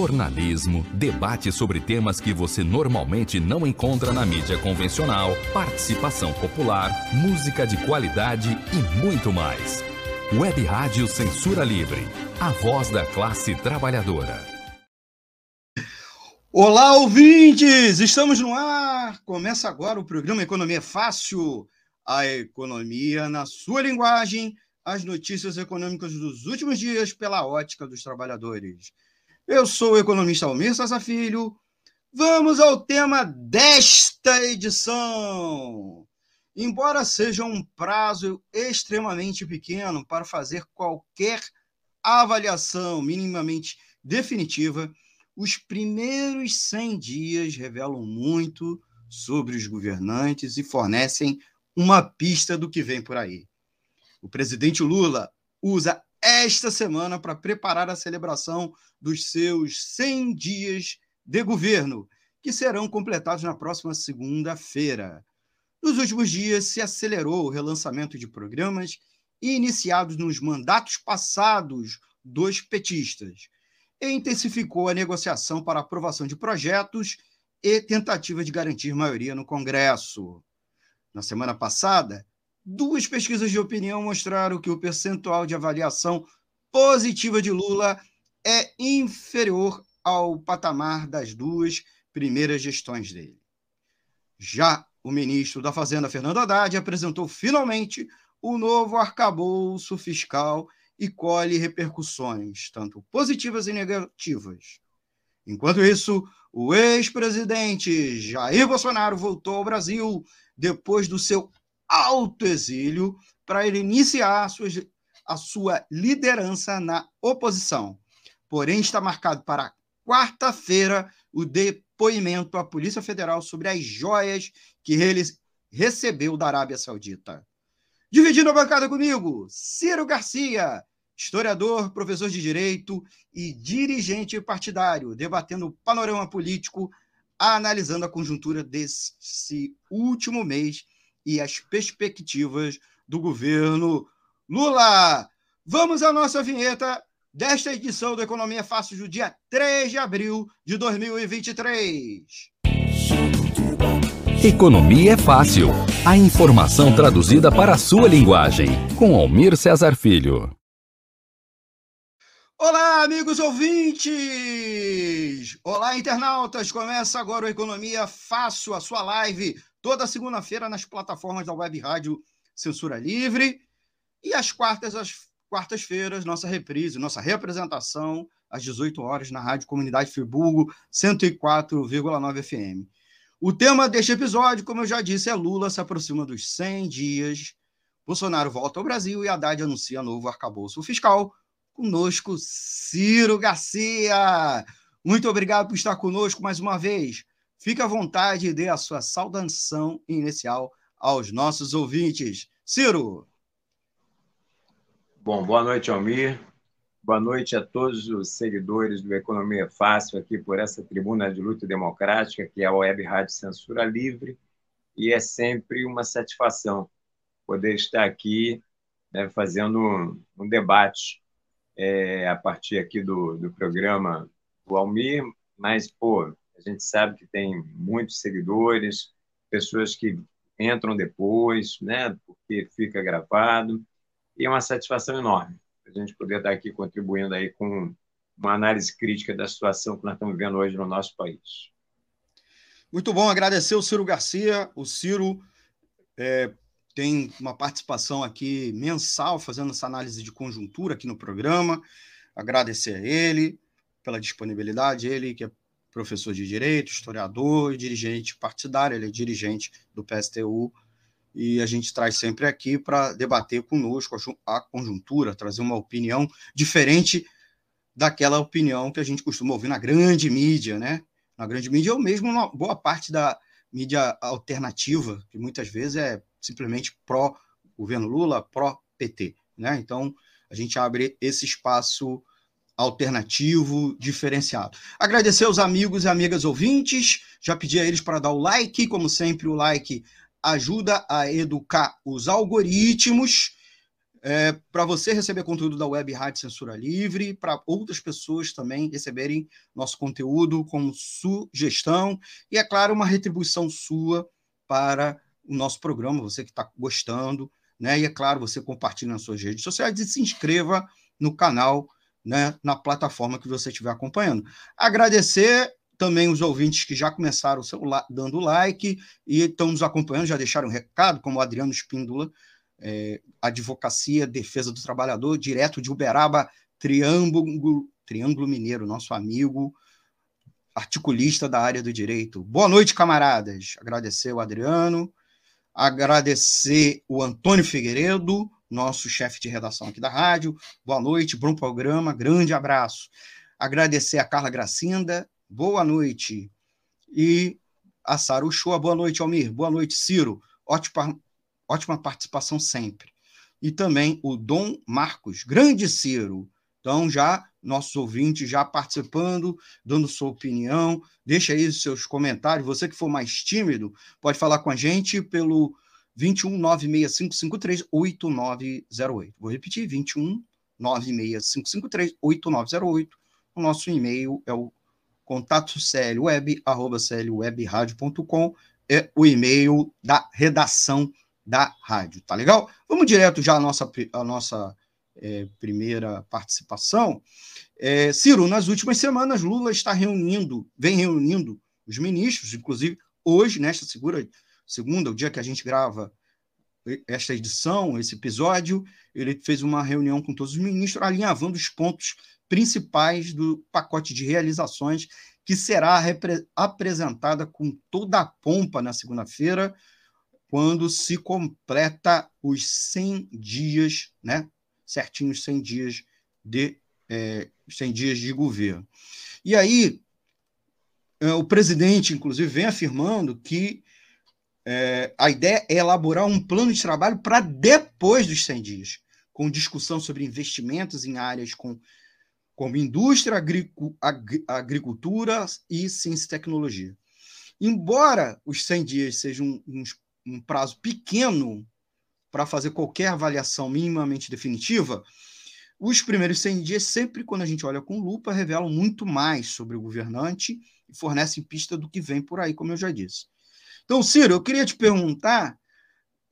jornalismo, debate sobre temas que você normalmente não encontra na mídia convencional, participação popular, música de qualidade e muito mais. Web Rádio Censura Livre, a voz da classe trabalhadora. Olá, ouvintes! Estamos no ar! Começa agora o programa Economia Fácil. A economia na sua linguagem, as notícias econômicas dos últimos dias pela ótica dos trabalhadores. Eu sou o economista Almir Sassa Filho. Vamos ao tema desta edição. Embora seja um prazo extremamente pequeno para fazer qualquer avaliação minimamente definitiva, os primeiros 100 dias revelam muito sobre os governantes e fornecem uma pista do que vem por aí. O presidente Lula usa esta semana para preparar a celebração dos seus 100 dias de governo, que serão completados na próxima segunda-feira. Nos últimos dias, se acelerou o relançamento de programas iniciados nos mandatos passados dos petistas e intensificou a negociação para aprovação de projetos e tentativa de garantir maioria no Congresso. Na semana passada, Duas pesquisas de opinião mostraram que o percentual de avaliação positiva de Lula é inferior ao patamar das duas primeiras gestões dele. Já o ministro da Fazenda, Fernando Haddad, apresentou finalmente o novo arcabouço fiscal e colhe repercussões, tanto positivas e negativas. Enquanto isso, o ex-presidente Jair Bolsonaro voltou ao Brasil depois do seu alto exílio para ele iniciar a sua, a sua liderança na oposição. Porém, está marcado para quarta-feira o depoimento à Polícia Federal sobre as joias que ele recebeu da Arábia Saudita. Dividindo a bancada comigo, Ciro Garcia, historiador, professor de direito e dirigente partidário, debatendo o panorama político, analisando a conjuntura desse último mês e as perspectivas do governo Lula. Vamos à nossa vinheta desta edição do Economia Fácil do dia 3 de abril de 2023. Economia é fácil. A informação traduzida para a sua linguagem. Com Almir Cesar Filho. Olá, amigos ouvintes! Olá, internautas! Começa agora o Economia Fácil, a sua live toda segunda-feira nas plataformas da Web Rádio Censura Livre e às quartas, às quartas-feiras, nossa reprise, nossa representação às 18 horas na Rádio Comunidade Friburgo 104,9 FM. O tema deste episódio, como eu já disse, é Lula se aproxima dos 100 dias. Bolsonaro volta ao Brasil e Haddad anuncia novo arcabouço fiscal. Conosco, Ciro Garcia. Muito obrigado por estar conosco mais uma vez. Fique à vontade e dê a sua saudação inicial aos nossos ouvintes. Ciro. Bom, boa noite, Almir. Boa noite a todos os seguidores do Economia Fácil aqui por essa tribuna de luta democrática, que é a Web Rádio Censura Livre, e é sempre uma satisfação poder estar aqui né, fazendo um, um debate é, a partir aqui do, do programa do Almir, mas, pô, a gente sabe que tem muitos seguidores, pessoas que entram depois, né, porque fica gravado, e é uma satisfação enorme a gente poder estar aqui contribuindo aí com uma análise crítica da situação que nós estamos vivendo hoje no nosso país. Muito bom, agradecer o Ciro Garcia. O Ciro é, tem uma participação aqui mensal, fazendo essa análise de conjuntura aqui no programa. Agradecer a ele pela disponibilidade, ele que é professor de direito, historiador dirigente partidário, ele é dirigente do PSTU, e a gente traz sempre aqui para debater conosco a conjuntura, trazer uma opinião diferente daquela opinião que a gente costuma ouvir na grande mídia, né? Na grande mídia, ou mesmo uma boa parte da mídia alternativa, que muitas vezes é simplesmente pró-governo Lula, pró-PT, né? Então, a gente abre esse espaço alternativo, diferenciado. Agradecer aos amigos e amigas ouvintes, já pedi a eles para dar o like, como sempre, o like ajuda a educar os algoritmos. é, para você receber conteúdo da Web Rádio Censura Livre, para outras pessoas também receberem nosso conteúdo como sugestão e, é claro, uma retribuição sua para o nosso programa, você que está gostando, né? E é claro, você compartilha nas suas redes sociais e se inscreva no canal, né? Na plataforma que você estiver acompanhando. Agradecer também os ouvintes que já começaram dando like e estão nos acompanhando, já deixaram um recado, como o Adriano Espíndola, é, Advocacia Defesa do Trabalhador, direto de Uberaba, Triângulo, Triângulo Mineiro, nosso amigo articulista da área do direito. Boa noite, camaradas. Agradecer o Adriano, agradecer o Antônio Figueiredo, nosso chefe de redação aqui da rádio. Boa noite, bom programa, grande abraço. Agradecer a Carla Gracinda, boa noite. E a Sara Uchoa, boa noite, Almir. Boa noite, Ciro. Ótima, ótima participação sempre. E também o Dom Marcos, grande Ciro. Então, já nossos ouvintes já participando, dando sua opinião. Deixa aí os seus comentários. Você que for mais tímido, pode falar com a gente pelo 21 96553 8908. Vou repetir: 21 96553 8908. O nosso e-mail é o contato clweb, arroba clwebradio.com, é o e-mail da redação da rádio, tá legal? Vamos direto já à nossa, à nossa é, primeira participação. É, Ciro, nas últimas semanas, Lula está reunindo, vem reunindo os ministros, inclusive hoje, nesta segura, segunda, o dia que a gente grava esta edição, esse episódio, ele fez uma reunião com todos os ministros, alinhavando os pontos principais do pacote de realizações que será apresentada com toda a pompa na segunda-feira, quando se completa os 100 dias, né, certinhos 100 dias de é, 100 dias de governo. E aí é, o presidente, inclusive, vem afirmando que é, a ideia é elaborar um plano de trabalho para depois dos 100 dias, com discussão sobre investimentos em áreas com, como indústria, agricu, ag, agricultura e ciência e tecnologia. Embora os 100 dias sejam um, um, um prazo pequeno para fazer qualquer avaliação minimamente definitiva, os primeiros 100 dias, sempre quando a gente olha com lupa, revelam muito mais sobre o governante e fornecem pista do que vem por aí, como eu já disse. Então, Ciro, eu queria te perguntar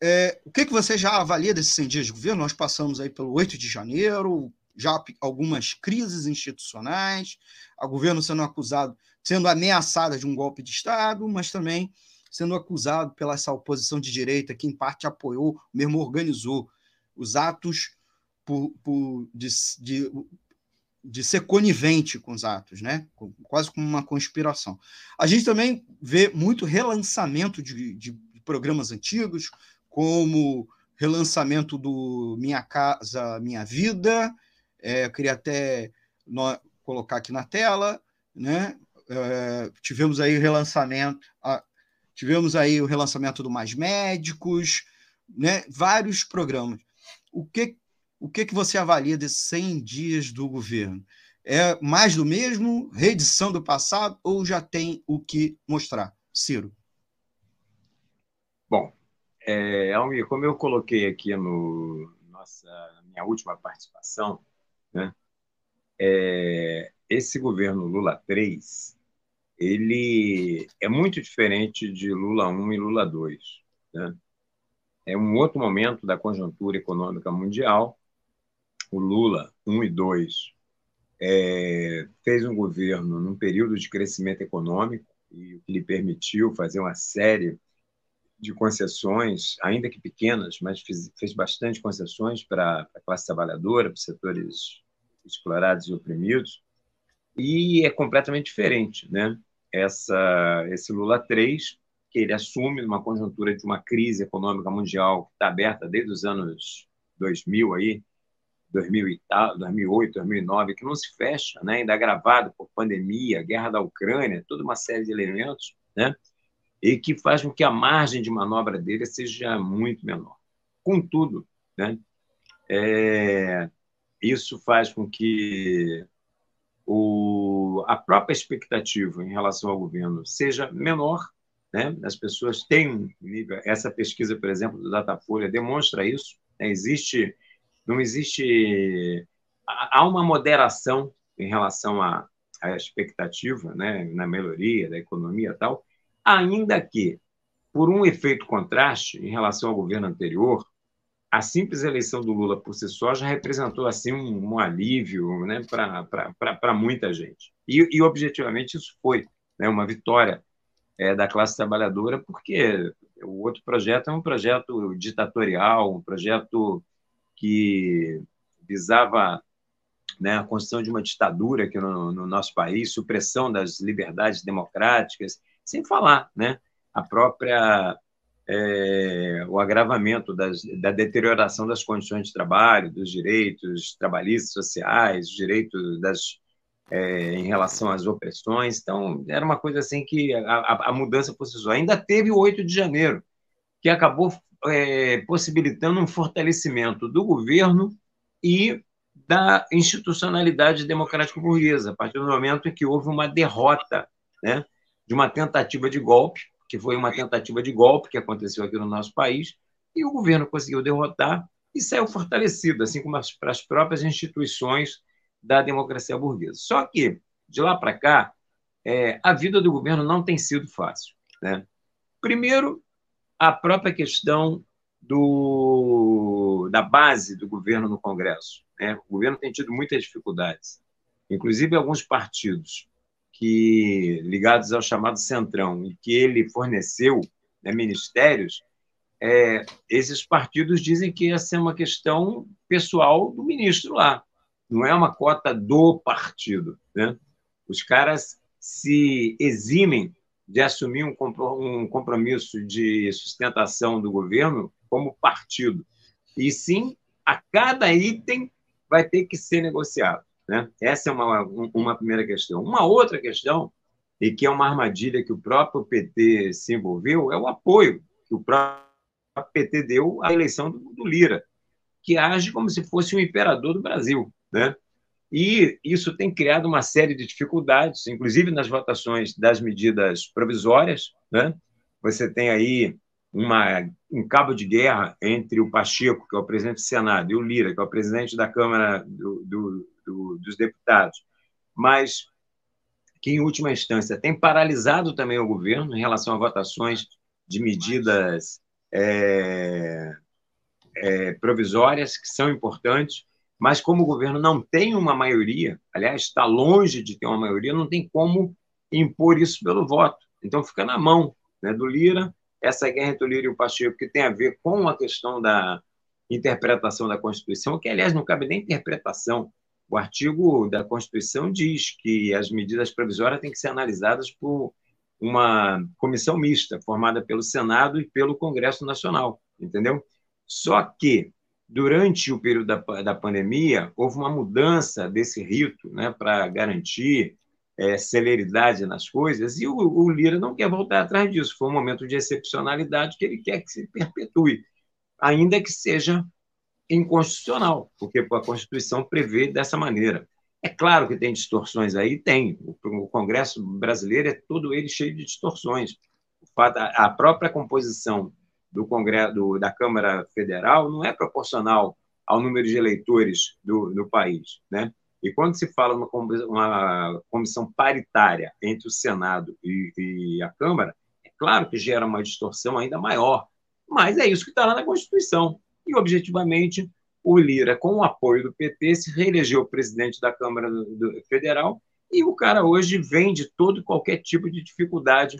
é, o que, que você já avalia desses 100 dias de governo? Nós passamos aí pelo 8 de janeiro, já algumas crises institucionais, o governo sendo acusado, sendo ameaçada de um golpe de Estado, mas também sendo acusado pela essa oposição de direita, que em parte apoiou, mesmo organizou os atos por, por de, de, de, ser conivente com os atos, né? quase como uma conspiração. A gente também vê muito relançamento de, de programas antigos, como relançamento do Minha Casa Minha Vida, é, eu queria até no, colocar aqui na tela, né? É, tivemos aí relançamento, a, Tivemos aí o relançamento do Mais Médicos, né? vários programas. O que, o que, que você avalia desses 100 dias do governo? É mais do mesmo, reedição do passado, ou já tem o que mostrar? Ciro. Bom, é, Almir, como eu coloquei aqui no nossa minha última participação, né, é, esse governo Lula 3 ele é muito diferente de Lula 1 e Lula 2. Né? É um outro momento da conjuntura econômica mundial. O Lula 1 e 2 é, fez um governo num período de crescimento econômico e o que lhe permitiu fazer uma série de concessões, ainda que pequenas, mas fez, fez bastante concessões para a classe trabalhadora, para os setores explorados e oprimidos, e é completamente diferente, né? essa, esse Lula 3, que ele assume uma conjuntura de uma crise econômica mundial que está aberta desde os anos 2000 aí, 2000 2008, 2009, que não se fecha, né? ainda agravado por pandemia, guerra da Ucrânia, toda uma série de elementos, né? e que faz com que a margem de manobra dele seja muito menor. Contudo, né? É, isso faz com que o, a própria expectativa em relação ao governo seja menor, né? as pessoas têm essa pesquisa, por exemplo, do Datafolha demonstra isso, né? existe não existe. Há uma moderação em relação à, à expectativa, né, na melhoria da economia e tal, ainda que, por um efeito contraste em relação ao governo anterior, a simples eleição do Lula por si só já representou assim um, um alívio né, para muita gente. E, e, objetivamente, isso foi né, uma vitória é, da classe trabalhadora, porque o outro projeto é um projeto ditatorial, um projeto que visava né, a construção de uma ditadura aqui no, no, nosso país, supressão das liberdades democráticas, sem falar né, a própria é, o agravamento das, da deterioração das condições de trabalho, dos direitos trabalhistas, sociais, direitos das é, em relação às opressões. Então, era uma coisa assim que a, a mudança por si só. Ainda teve o 8 de janeiro, que acabou é, possibilitando um fortalecimento do governo e da institucionalidade democrática burguesa, a partir do momento em que houve uma derrota né, de uma tentativa de golpe, que foi uma tentativa de golpe que aconteceu aqui no nosso país, e o governo conseguiu derrotar e saiu fortalecido, assim como as, as próprias instituições da democracia burguesa. Só que, de lá para cá, é, a vida do governo não tem sido fácil. Né? Primeiro, a própria questão do, da base do governo no Congresso. Né? O governo tem tido muitas dificuldades, inclusive alguns partidos que ligados ao chamado Centrão e que ele forneceu né, ministérios, é, esses partidos dizem que essa é uma questão pessoal do ministro lá não é uma cota do partido. Né? Os caras se eximem de assumir um compromisso de sustentação do governo como partido. E sim, a cada item vai ter que ser negociado. Né? Essa é uma, uma primeira questão. Uma outra questão, e que é uma armadilha que o próprio PT se envolveu, é o apoio que o próprio PT deu à eleição do, do Lira, que age como se fosse o imperador do Brasil. Né? E isso tem criado uma série de dificuldades, inclusive nas votações das medidas provisórias. Né? Você tem aí uma, um cabo de guerra entre o Pacheco, que é o presidente do Senado, e o Lira, que é o presidente da Câmara do, do, do, dos Deputados, mas que, em última instância, tem paralisado também o governo em relação a votações de medidas é, é, provisórias, que são importantes, mas como o governo não tem uma maioria, aliás, está longe de ter uma maioria, não tem como impor isso pelo voto. Então fica na mão né, do Lira, essa guerra entre o Lira e o Pacheco, que tem a ver com a questão da interpretação da Constituição, que, aliás, não cabe nem interpretação. O artigo da Constituição diz que as medidas provisórias têm que ser analisadas por uma comissão mista, formada pelo Senado e pelo Congresso Nacional, entendeu? Só que durante o período da, da pandemia, houve uma mudança desse rito né, para garantir é, celeridade nas coisas, e o, o, Lira não quer voltar atrás disso. Foi um momento de excepcionalidade que ele quer que se perpetue, ainda que seja inconstitucional, porque a Constituição prevê dessa maneira. É claro que tem distorções aí, tem. O, o Congresso brasileiro é todo ele cheio de distorções. A própria composição do Congresso do, da Câmara Federal não é proporcional ao número de eleitores do, do país, né? E quando se fala uma, uma comissão paritária entre o Senado e, e, a Câmara, é claro que gera uma distorção ainda maior, mas é isso que está lá na Constituição. E, objetivamente, o Lira, com o apoio do PT, se reelegeu presidente da Câmara Federal e o cara hoje vende todo qualquer tipo de dificuldade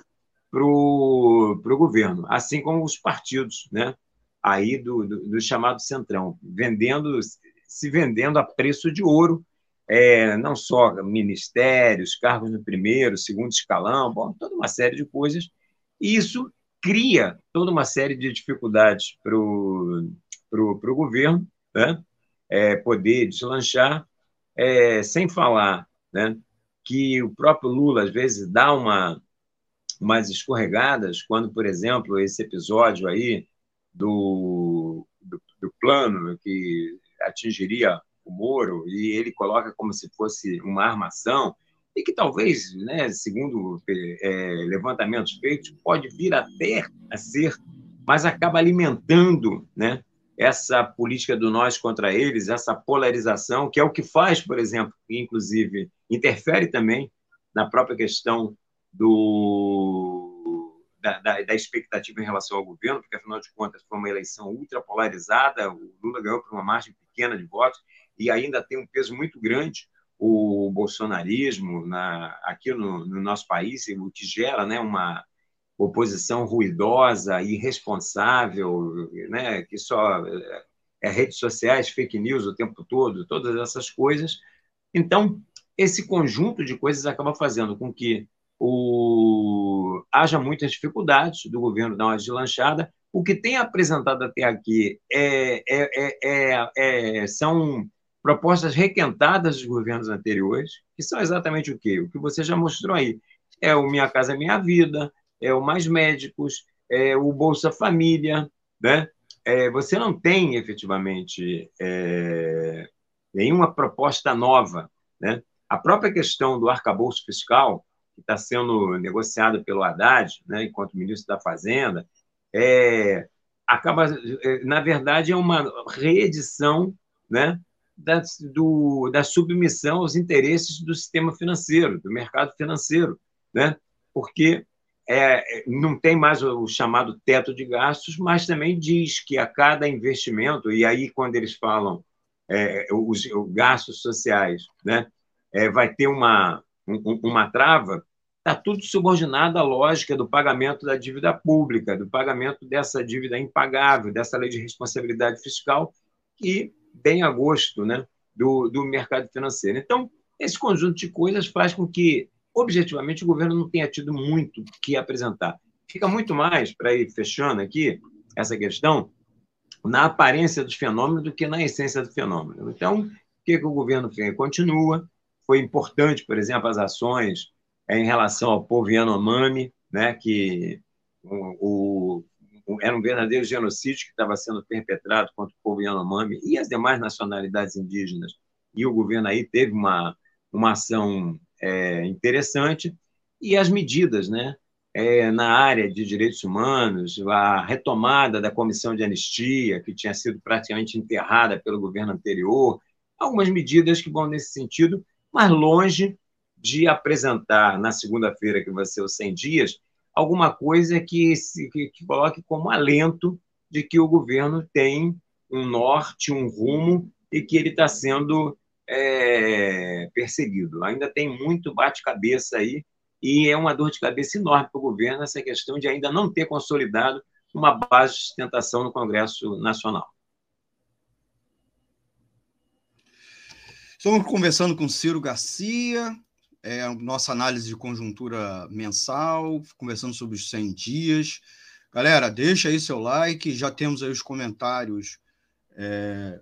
para o governo, assim como os partidos, né? Aí do, do, do, chamado centrão, vendendo, se vendendo a preço de ouro, é, não só ministérios, cargos no primeiro, segundo escalão, bom, toda uma série de coisas. E isso cria toda uma série de dificuldades para o governo, né? É, poder deslanchar, é, sem falar né, que o próprio Lula, às vezes, dá uma mais escorregadas, quando, por exemplo, esse episódio aí do, do, do plano que atingiria o Moro, e ele coloca como se fosse uma armação, e que talvez, né, segundo é, levantamentos feitos, pode vir até a ser, mas acaba alimentando né, essa política do nós contra eles, essa polarização, que é o que faz, por exemplo, inclusive interfere também na própria questão do, da, da, da, expectativa em relação ao governo, porque, afinal de contas, foi uma eleição ultra polarizada, o Lula ganhou por uma margem pequena de votos e ainda tem um peso muito grande o bolsonarismo na, aqui no, no nosso país, o que gera né, uma oposição ruidosa, irresponsável, né, que só é, é redes sociais, fake news o tempo todo, todas essas coisas. Então, esse conjunto de coisas acaba fazendo com que o... haja muitas dificuldades do governo dar uma deslanchada. O que tem apresentado até aqui é, é, é, é, são propostas requentadas dos governos anteriores, que são exatamente o quê? O que você já mostrou aí. É o Minha Casa Minha Vida, é o Mais Médicos, é o Bolsa Família, né? É, você não tem efetivamente é, nenhuma proposta nova, né? A própria questão do arcabouço fiscal, que está sendo negociado pelo Haddad, né, enquanto ministro da Fazenda, é, acaba, é, na verdade, é uma reedição né, da, do, da submissão aos interesses do sistema financeiro, do mercado financeiro, né? porque é, não tem mais o chamado teto de gastos, mas também diz que a cada investimento, e aí quando eles falam é, os, os, gastos sociais, né, é, vai ter uma, um, uma trava, está tudo subordinado à lógica do pagamento da dívida pública, do pagamento dessa dívida impagável, dessa lei de responsabilidade fiscal, que bem a gosto né, do, do mercado financeiro. Então, esse conjunto de coisas faz com que, objetivamente, o governo não tenha tido muito que apresentar. Fica muito mais, para ir fechando aqui essa questão, na aparência dos fenômenos do que na essência do fenômeno. Então, o que, que o governo fez? Continua. Foi importante, por exemplo, as ações em relação ao povo Yanomami, né, que o, era um verdadeiro genocídio que estava sendo perpetrado contra o povo Yanomami e as demais nacionalidades indígenas. E o governo aí teve uma, uma ação é, interessante e as medidas, né? É, na área de direitos humanos, a retomada da comissão de anistia, que tinha sido praticamente enterrada pelo governo anterior, algumas medidas que vão nesse sentido, mas longe de apresentar na segunda-feira, que vai ser os 100 dias, alguma coisa que, se, que, que coloque como alento de que o governo tem um norte, um rumo e que ele está sendo é, perseguido. Ainda tem muito bate-cabeça aí e é uma dor de cabeça enorme para o governo essa questão de ainda não ter consolidado uma base de sustentação no Congresso Nacional. Estamos conversando com Ciro Garcia, é a nossa análise de conjuntura mensal, conversando sobre os 100 dias. Galera, deixa aí seu like, já temos aí os comentários. É...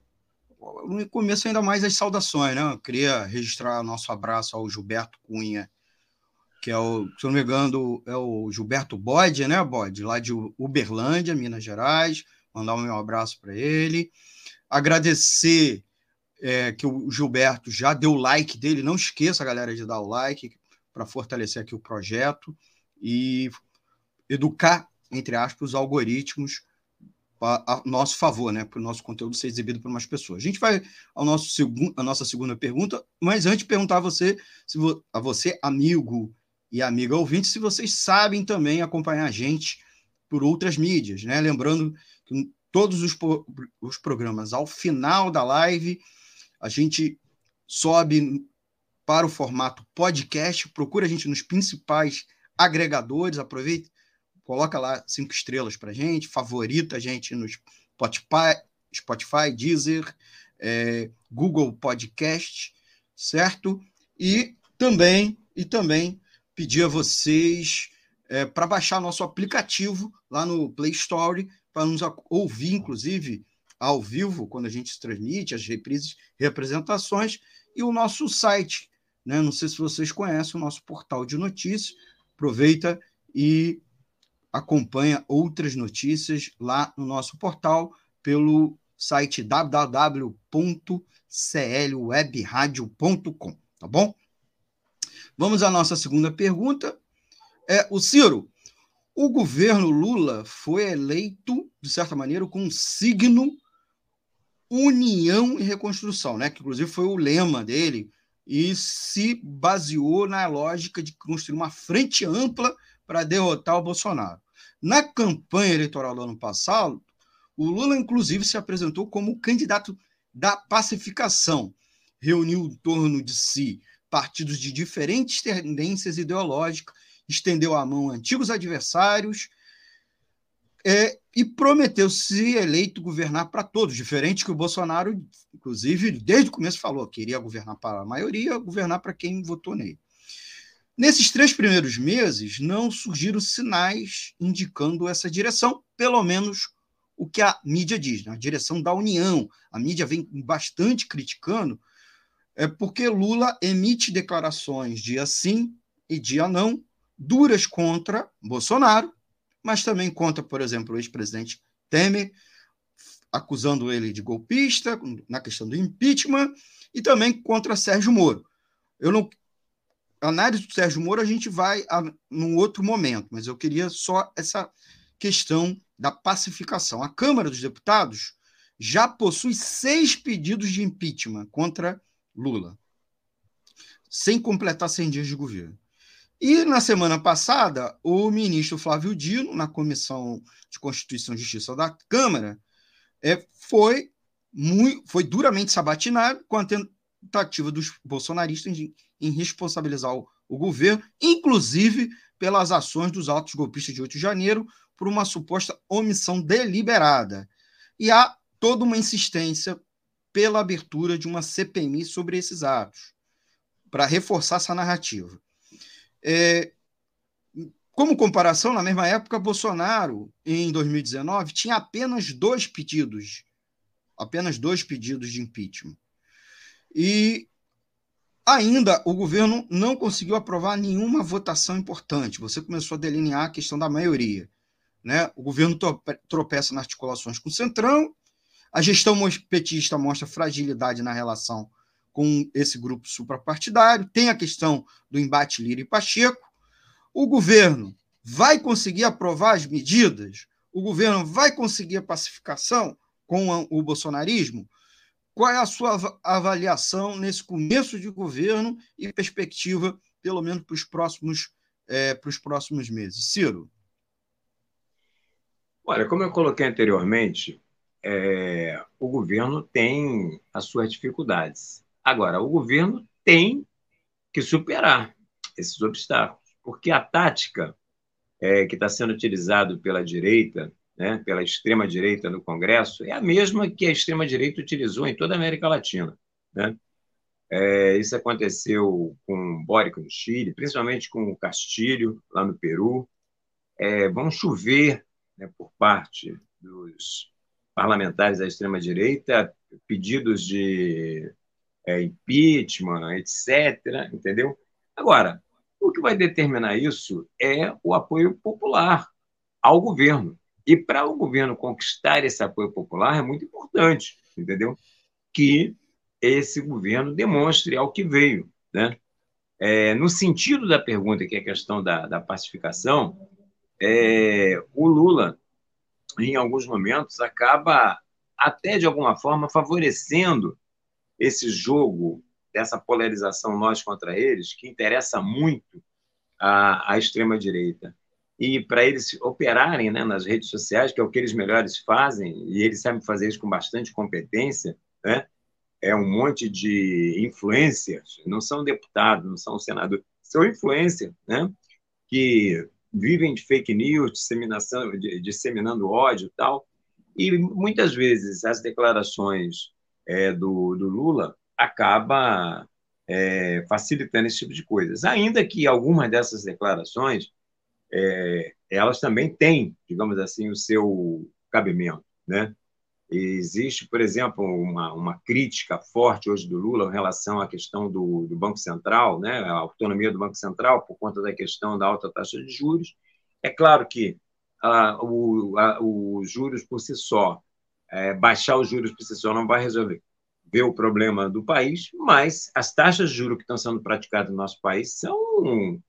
No começo, ainda mais as saudações, né? Eu queria registrar nosso abraço ao Gilberto Cunha, que é o, se não me engano, é o Gilberto Bode, né, Bode? Lá de Uberlândia, Minas Gerais. Mandar um meu abraço para ele. Agradecer é, que o Gilberto já deu o like dele. Não esqueça, galera, de dar o like para fortalecer aqui o projeto e educar, entre aspas, os algoritmos a, nosso favor, né? Para o nosso conteúdo ser exibido por mais pessoas. A gente vai ao nosso segundo, a nossa segunda pergunta, mas antes perguntar a você, se vo, a você, amigo e amiga ouvinte, se vocês sabem também acompanhar a gente por outras mídias, né? Lembrando que todos os, os programas ao final da live a gente sobe para o formato podcast, procura a gente nos principais agregadores, aproveita, coloca lá cinco estrelas para a gente, favorita a gente no Spotify, Spotify Deezer, é, Google Podcast, certo? E também, e também pedir a vocês é, para baixar nosso aplicativo lá no Play Store, para nos ouvir, inclusive, ao vivo, quando a gente transmite as reprises, representações, e o nosso site. Né? Não sei se vocês conhecem o nosso portal de notícias. Aproveita e acompanha outras notícias lá no nosso portal pelo site www.clwebradio.com, tá bom? Vamos à nossa segunda pergunta. É o Ciro. O governo Lula foi eleito, de certa maneira, com um signo união e reconstrução, né? que inclusive foi o lema dele, e se baseou na lógica de construir uma frente ampla para derrotar o Bolsonaro. Na campanha eleitoral do ano passado, o Lula, inclusive, se apresentou como candidato da pacificação, reuniu em torno de si partidos de diferentes tendências ideológicas, estendeu a mão a antigos adversários é, e prometeu, se eleito, governar para todos, diferente que o Bolsonaro, inclusive, desde o começo falou, queria governar para a maioria, governar para quem votou nele. Nesses três primeiros meses, não surgiram sinais indicando essa direção, pelo menos o que a mídia diz, na né? direção da União. A mídia vem bastante criticando, é porque Lula emite declarações dia sim e dia não, duras contra Bolsonaro, mas também contra, por exemplo, o ex-presidente Temer, acusando ele de golpista na questão do impeachment, e também contra Sérgio Moro. Eu não a análise do Sérgio Moro a gente vai a, num outro momento, mas eu queria só essa questão da pacificação. A Câmara dos Deputados já possui seis pedidos de impeachment contra Lula, sem completar 100 dias de governo. E na semana passada, o ministro Flávio Dino, na Comissão de Constituição e Justiça da Câmara, é, foi, muito, foi duramente sabatinado com a tentativa dos bolsonaristas em, em responsabilizar o, o, governo, inclusive pelas ações dos altos golpistas de 8 de janeiro, por uma suposta omissão deliberada. E há toda uma insistência pela abertura de uma CPMI sobre esses atos, para reforçar essa narrativa. É, como comparação, na mesma época, Bolsonaro, em 2019, tinha apenas dois pedidos, apenas dois pedidos de impeachment. E ainda o governo não conseguiu aprovar nenhuma votação importante. Você começou a delinear a questão da maioria. Né? O governo tropeça nas articulações com o Centrão, a gestão petista mostra fragilidade na relação com esse grupo suprapartidário, tem a questão do embate Lira e Pacheco. O governo vai conseguir aprovar as medidas? O governo vai conseguir a pacificação com o bolsonarismo? Qual é a sua avaliação nesse começo de governo e perspectiva, pelo menos para os próximos, é, para os próximos meses? Ciro. Olha, como eu coloquei anteriormente, é, o governo tem as suas dificuldades. Agora, o governo tem que superar esses obstáculos, porque a tática é, que está sendo utilizada pela direita, né, pela extrema-direita no Congresso, é a mesma que a extrema-direita utilizou em toda a América Latina. Né? É, isso aconteceu com Boric no Chile, principalmente com o Castilho, lá no Peru. É, vão chover né, por parte dos parlamentares da extrema-direita pedidos de é, impeachment, etc. Entendeu? Agora, o que vai determinar isso é o apoio popular ao governo. E para o governo conquistar esse apoio popular é muito importante, entendeu? Que esse governo demonstre ao que veio, né? É, no sentido da pergunta, que é a questão da, da pacificação, é, o Lula, em alguns momentos, acaba até de alguma forma favorecendo esse jogo dessa polarização nós contra eles, que interessa muito à, extrema-direita. E para eles operarem né, nas redes sociais, que é o que eles melhores fazem, e eles sabem fazer isso com bastante competência, né? é um monte de influencers, não são deputados, não são senadores, são influencers, né? que vivem de fake news, disseminação, disseminando ódio e tal, e muitas vezes as declarações é, do, do, Lula acaba é, facilitando esse tipo de coisas. Ainda que algumas dessas declarações, é, elas também têm, digamos assim, o seu cabimento, né? Existe, por exemplo, uma, uma crítica forte hoje do Lula em relação à questão do, do Banco Central, né? a autonomia do Banco Central por conta da questão da alta taxa de juros. É claro que ah, os juros por si só é, baixar os juros por si só não vai resolver ver o problema do país, mas as taxas de juros que estão sendo praticadas no nosso país são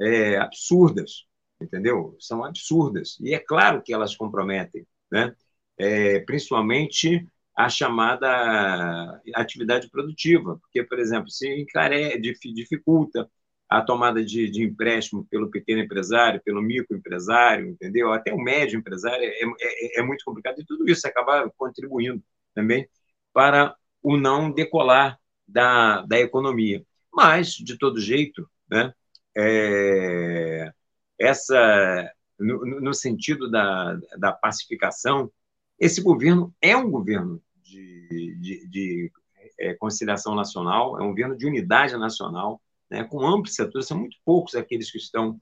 é, absurdas, entendeu? São absurdas. E é claro que elas comprometem, né? É, principalmente a chamada atividade produtiva, porque, por exemplo, se encare... dificulta a tomada de, de, empréstimo pelo pequeno empresário, pelo microempresário, entendeu? Até o médio empresário é, é, é, muito complicado e tudo isso acaba contribuindo também para o não decolar da, da economia. Mas, de todo jeito, né, é, essa, no, no, sentido da, da pacificação, esse governo é um governo de, de, de é, conciliação nacional, é um governo de unidade nacional, né, com amplos setores, são muito poucos aqueles que estão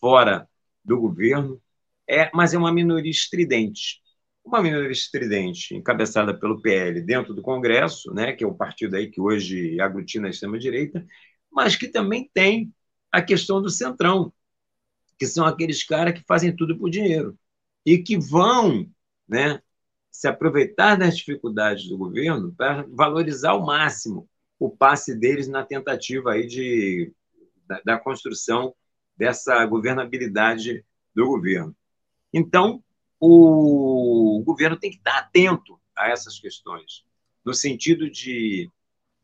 fora do governo, é, mas é uma minoria estridente. Uma minoria estridente, encabeçada pelo PL dentro do Congresso, né, que é o partido aí que hoje aglutina a extrema-direita, mas que também tem a questão do centrão, que são aqueles caras que fazem tudo por dinheiro e que vão né, se aproveitar das dificuldades do governo para valorizar ao máximo o passe deles na tentativa aí de, da, da construção dessa governabilidade do governo. Então, o governo tem que estar atento a essas questões, no sentido de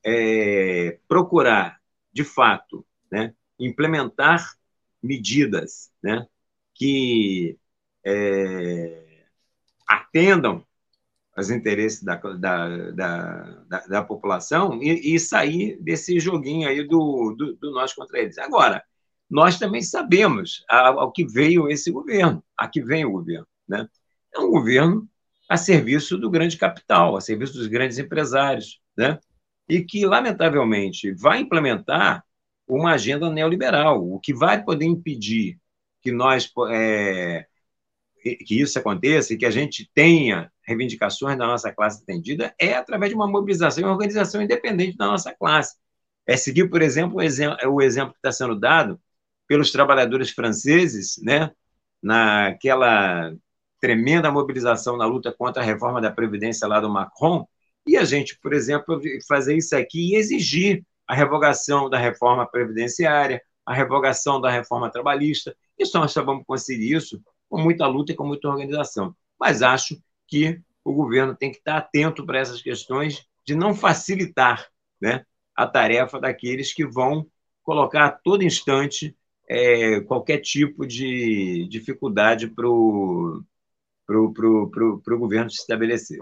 é, procurar, de fato, né, implementar medidas né, que é, atendam os interesses da, da, da, da, população e, e, sair desse joguinho aí do, do, do, nós contra eles. Agora, nós também sabemos ao que veio esse governo, a que vem o governo. Né? É um governo a serviço do grande capital, a serviço dos grandes empresários, né? e que, lamentavelmente, vai implementar uma agenda neoliberal, o que vai poder impedir que nós é, que isso aconteça e que a gente tenha reivindicações da nossa classe atendida é através de uma mobilização e organização independente da nossa classe. É seguir, por exemplo, o exemplo, que está sendo dado pelos trabalhadores franceses, né, naquela tremenda mobilização na luta contra a reforma da Previdência lá do Macron, e a gente, por exemplo, fazer isso aqui e exigir a revogação da reforma previdenciária, a revogação da reforma trabalhista. Isso nós só vamos conseguir isso com muita luta e com muita organização. Mas acho que o governo tem que estar atento para essas questões de não facilitar né, a tarefa daqueles que vão colocar a todo instante é, qualquer tipo de dificuldade para o pro, pro, pro, pro governo se estabelecer.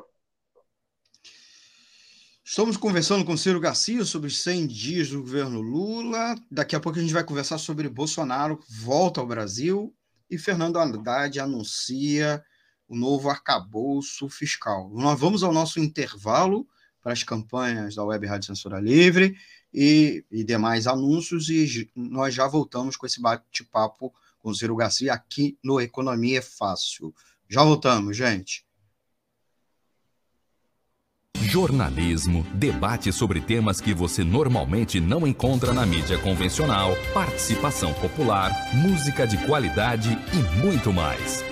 Estamos conversando com Ciro Garcia sobre os 100 dias do governo Lula. Daqui a pouco a gente vai conversar sobre Bolsonaro volta ao Brasil e Fernando Haddad anuncia o novo arcabouço fiscal. Nós vamos ao nosso intervalo para as campanhas da Web Rádio Censura Livre e, e demais anúncios, e nós já voltamos com esse bate-papo com o Ciro Garcia aqui no Economia é Fácil. Já voltamos, gente. Jornalismo, debate sobre temas que você normalmente não encontra na mídia convencional, participação popular, música de qualidade e muito mais.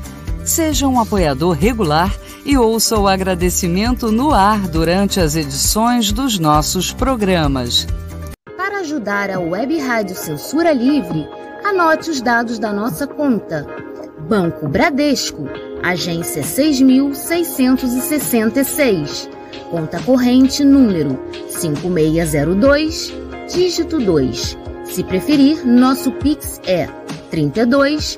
Seja um apoiador regular e ouça o agradecimento no ar durante as edições dos nossos programas. Para ajudar a Web Rádio Censura Livre, anote os dados da nossa conta. Banco Bradesco, agência 6666. Conta corrente número 5602 dígito 2. Se preferir, nosso Pix é 32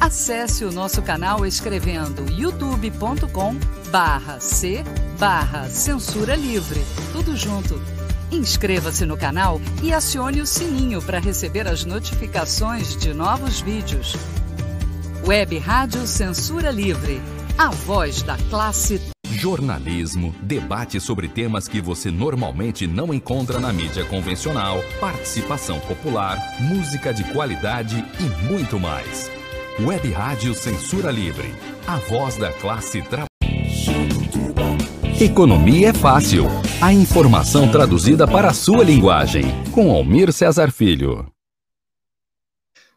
Acesse o nosso canal escrevendo youtube.com barra C barra Censura Livre. Tudo junto. Inscreva-se no canal e acione o sininho para receber as notificações de novos vídeos. Web Rádio Censura Livre a voz da classe. Jornalismo, debate sobre temas que você normalmente não encontra na mídia convencional, participação popular, música de qualidade e muito mais. Web Rádio Censura Livre, a voz da classe trabalhadora. Economia é fácil. A informação traduzida para a sua linguagem. Com Almir Cesar Filho.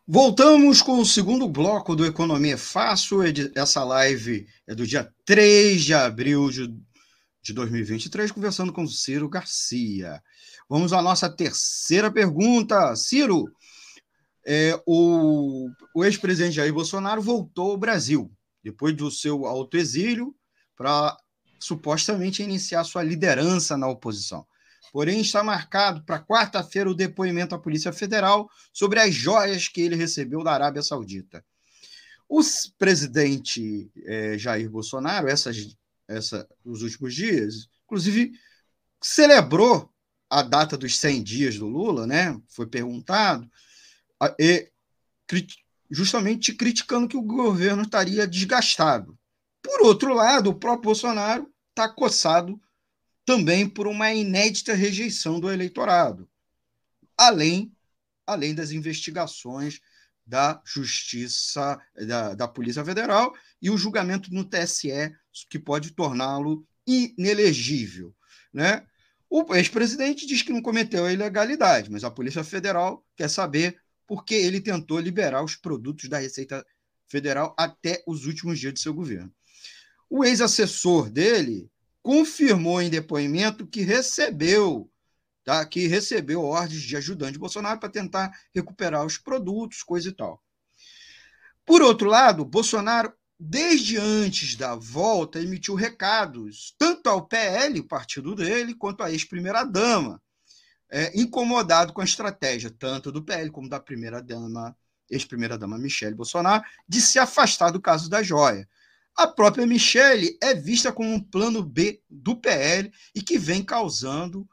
Voltamos com o segundo bloco do Economia Fácil. Essa live é do dia 3 de abril de 2023, conversando com Ciro Garcia. Vamos à nossa terceira pergunta. Ciro, é, o, o ex-presidente Jair Bolsonaro voltou ao Brasil depois do seu autoexílio para supostamente iniciar sua liderança na oposição. Porém, está marcado para quarta-feira o depoimento à Polícia Federal sobre as joias que ele recebeu da Arábia Saudita. O presidente é, Jair Bolsonaro, essas, essa, nos últimos dias, inclusive celebrou a data dos 100 dias do Lula, né? Foi perguntado, e, justamente criticando que o governo estaria desgastado. Por outro lado, o próprio Bolsonaro está coçado também por uma inédita rejeição do eleitorado, além, além das investigações da Justiça, da, da Polícia Federal e o julgamento no TSE, que pode torná-lo inelegível. Né? O ex-presidente diz que não cometeu a ilegalidade, mas a Polícia Federal quer saber por que ele tentou liberar os produtos da Receita Federal até os últimos dias de seu governo. O ex-assessor dele, confirmou em depoimento que recebeu, tá? que recebeu ordens de ajudante Bolsonaro para tentar recuperar os produtos, coisa e tal. Por outro lado, Bolsonaro, desde antes da volta, emitiu recados, tanto ao PL, o partido dele, quanto à ex-primeira-dama, é, incomodado com a estratégia, tanto do PL como da primeira-dama, ex-primeira-dama Michele Bolsonaro, de se afastar do caso da joia. A própria Michele é vista como um plano B do PL e que vem causando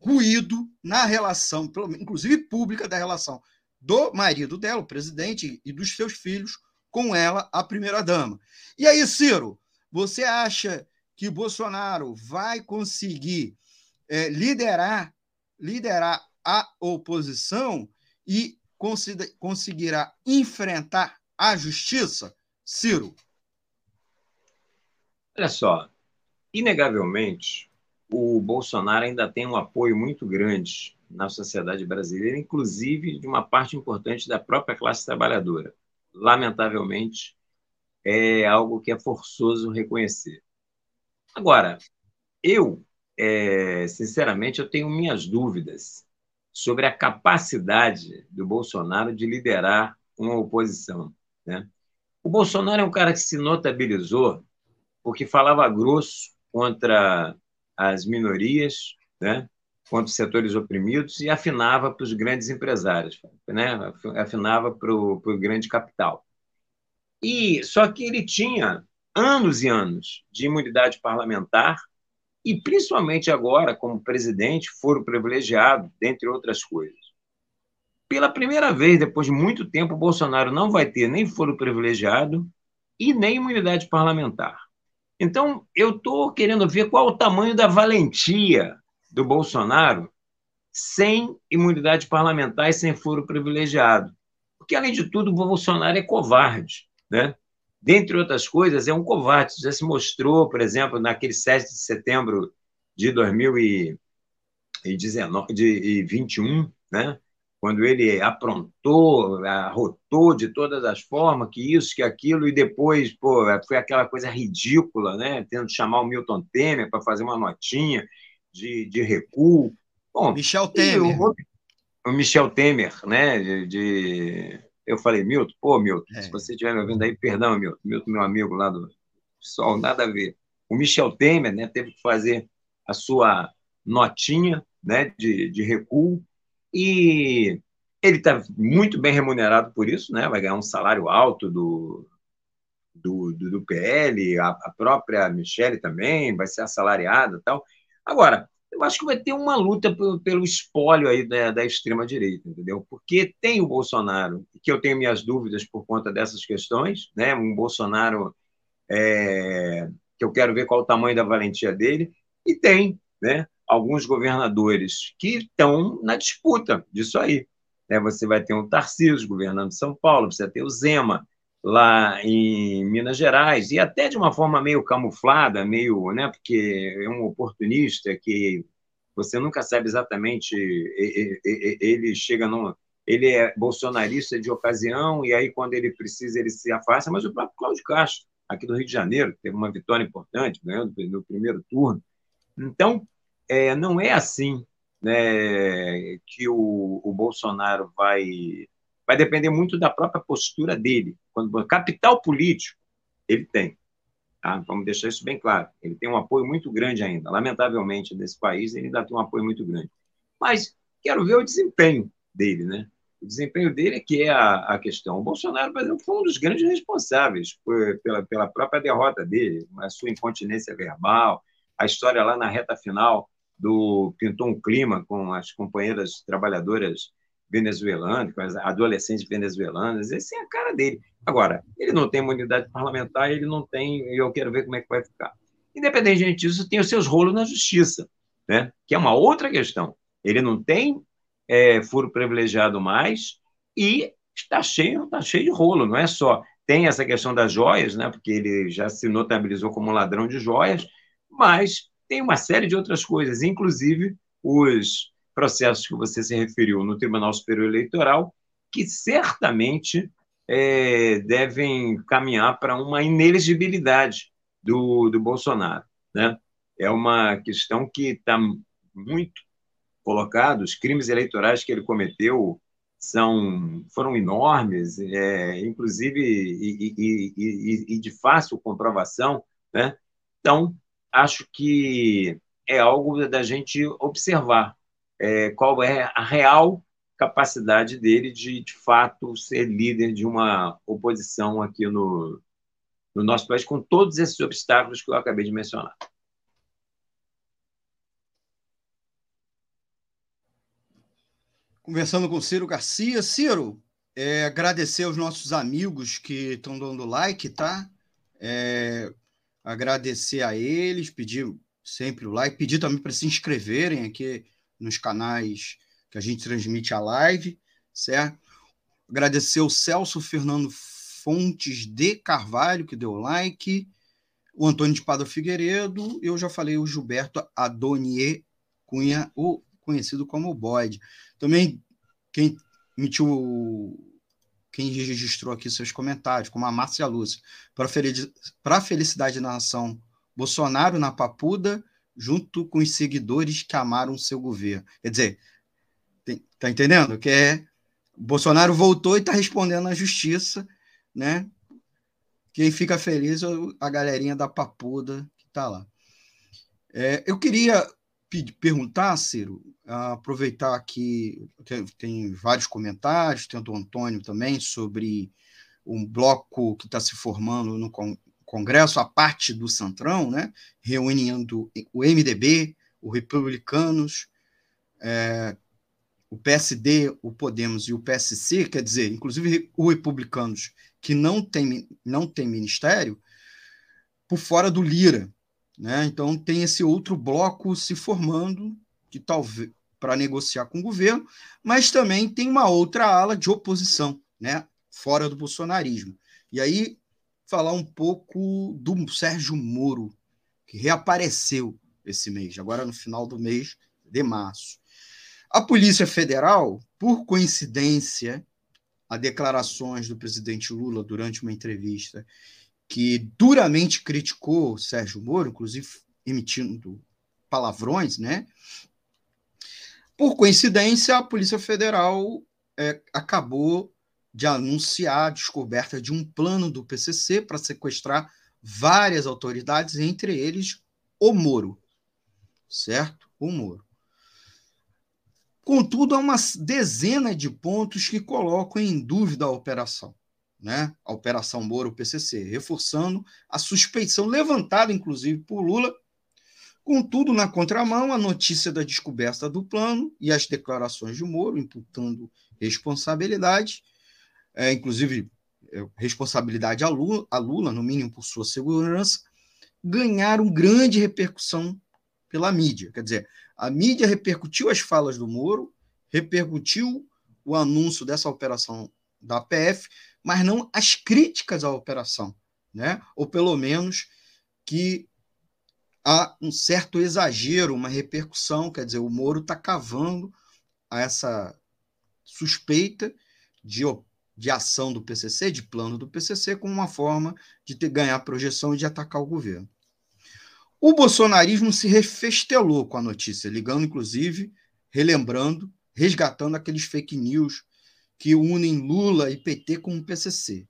ruído na relação, inclusive pública, da relação do marido dela, o presidente, e dos seus filhos com ela, a primeira-dama. E aí, Ciro, você acha que Bolsonaro vai conseguir é, liderar, liderar a oposição e conseguirá enfrentar a justiça? Ciro. Olha só, inegavelmente, o Bolsonaro ainda tem um apoio muito grande na sociedade brasileira, inclusive de uma parte importante da própria classe trabalhadora. Lamentavelmente, é algo que é forçoso reconhecer. Agora, eu, é, sinceramente, eu tenho minhas dúvidas sobre a capacidade do Bolsonaro de liderar uma oposição. Né? O Bolsonaro é um cara que se notabilizou porque falava grosso contra as minorias, né? contra os setores oprimidos e afinava para os grandes empresários, né? afinava para o, para o grande capital. E só que ele tinha anos e anos de imunidade parlamentar e principalmente agora como presidente foro privilegiado, dentre outras coisas. Pela primeira vez depois de muito tempo, o Bolsonaro não vai ter nem foro privilegiado e nem imunidade parlamentar. Então, eu estou querendo ver qual o tamanho da valentia do Bolsonaro sem imunidade parlamentar e sem foro privilegiado. Porque, além de tudo, o Bolsonaro é covarde. Né? Dentre outras coisas, é um covarde. Já se mostrou, por exemplo, naquele 7 de setembro de 2021, né? quando ele aprontou, arrotou de todas as formas, que isso, que aquilo, e depois pô, foi aquela coisa ridícula, né? tendo chamar o Milton Temer para fazer uma notinha de, de recuo. Bom, Michel Temer. O, o, Michel Temer, né? De, de, Eu falei, Milton, pô, Milton, é. se você estiver me ouvindo aí, perdão, Milton, Milton, meu amigo lá do Sol, nada a ver. O Michel Temer né, teve que fazer a sua notinha né, de, de recuo e ele está muito bem remunerado por isso, né? vai ganhar um salário alto do, do, do, do PL, a, a, própria Michelle também vai ser assalariada tal. Agora, eu acho que vai ter uma luta pelo, espólio aí da, da extrema-direita, entendeu? Porque tem o Bolsonaro, que eu tenho minhas dúvidas por conta dessas questões, né? um Bolsonaro é, que eu quero ver qual o tamanho da valentia dele, e tem né, alguns governadores que estão na disputa disso aí. Né? Você vai ter um Tarcísio governando São Paulo, você vai ter o Zema lá em Minas Gerais, e até de uma forma meio camuflada, meio, né, porque é um oportunista que você nunca sabe exatamente, ele chega num, ele é bolsonarista de ocasião, e aí quando ele precisa ele se afasta, mas o próprio Cláudio Castro, aqui do Rio de Janeiro, teve uma vitória importante, ganhando no primeiro turno. Então, é, não é assim né, que o, o Bolsonaro vai vai depender muito da própria postura dele. Quando capital político ele tem, tá? vamos deixar isso bem claro. Ele tem um apoio muito grande ainda. Lamentavelmente nesse país ele ainda tem um apoio muito grande. Mas quero ver o desempenho dele, né? O desempenho dele é que é a, a questão. O Bolsonaro, por exemplo, foi um dos grandes responsáveis por, pela, pela própria derrota dele, a sua incontinência verbal, a história lá na reta final do pintou um clima com as companheiras trabalhadoras venezuelanas, com as adolescentes venezuelanas, esse é a cara dele. Agora, ele não tem imunidade parlamentar, ele não tem, e eu quero ver como é que vai ficar. Independente disso, tem os seus rolos na justiça, né? que é uma outra questão. Ele não tem é, furo privilegiado mais e está cheio, está cheio de rolo, não é só. Tem essa questão das joias, né? porque ele já se notabilizou como ladrão de joias, mas tem uma série de outras coisas, inclusive os processos que você se referiu no Tribunal Superior Eleitoral, que certamente é, devem caminhar para uma inelegibilidade do, do Bolsonaro. Né? É uma questão que está muito colocada, os crimes eleitorais que ele cometeu são foram enormes, é, inclusive e, e, e, e, de fácil comprovação, né? Então acho que é algo da gente observar é, qual é a real capacidade dele de, de fato, ser líder de uma oposição aqui no, no nosso país, com todos esses obstáculos que eu acabei de mencionar. Conversando com Ciro Garcia. Ciro, é, agradecer aos nossos amigos que estão dando like, tá? É, agradecer a eles, pedir sempre o like, pedir também para se inscreverem aqui nos canais que a gente transmite a live, certo? Agradecer o Celso Fernando Fontes de Carvalho, que deu like, o Antônio de Padre Figueiredo, eu já falei o Gilberto Adonier Cunha, o conhecido como Boyd. Também quem emitiu quem registrou aqui seus comentários, como a Márcia Lúcia, para a felicidade da nação, Bolsonaro na Papuda, junto com os seguidores que amaram seu governo. Quer dizer, tem, tá entendendo? Que é Bolsonaro voltou e está respondendo à justiça, né? Quem fica feliz é a galerinha da Papuda que está lá. É, eu queria perguntar, Ciro, aproveitar aqui, tem, tem, vários comentários, tem do Antônio também, sobre um bloco que está se formando no, Congresso, a parte do Centrão, né, reunindo o MDB, os republicanos, é, o PSD, o Podemos e o PSC, quer dizer, inclusive os republicanos que não têm não tem ministério, por fora do Lira. Né? Então, tem esse outro bloco se formando, que talvez para negociar com o governo, mas também tem uma outra ala de oposição, né? fora do bolsonarismo. E aí falar um pouco do Sérgio Moro, que reapareceu esse mês, agora no final do mês de março. A Polícia Federal, por coincidência, a declarações do presidente Lula durante uma entrevista que duramente criticou Sérgio Moro, inclusive emitindo palavrões, né? Por coincidência, a Polícia Federal é, acabou de anunciar a descoberta de um plano do PCC para sequestrar várias autoridades, entre eles o Moro, certo? O Moro. Contudo, há uma dezena de pontos que colocam em dúvida a operação, né? A Operação Moro-PCC, reforçando a suspeição levantada, inclusive, por Lula. Contudo, na contramão, a notícia da descoberta do plano e as declarações de Moro, imputando responsabilidade, é, inclusive é, responsabilidade a Lula, a Lula, no mínimo por sua segurança, ganharam grande repercussão pela mídia. Quer dizer, a mídia repercutiu as falas do Moro, repercutiu o anúncio dessa operação da PF, mas não as críticas à operação, né? Ou pelo menos que há um certo exagero, uma repercussão, quer dizer, o Moro está cavando essa suspeita de, de ação do PCC, de plano do PCC, como uma forma de ter, ganhar projeção e de atacar o governo. O bolsonarismo se refestelou com a notícia, ligando, inclusive, relembrando, resgatando aqueles fake news que unem Lula e PT com o PCC.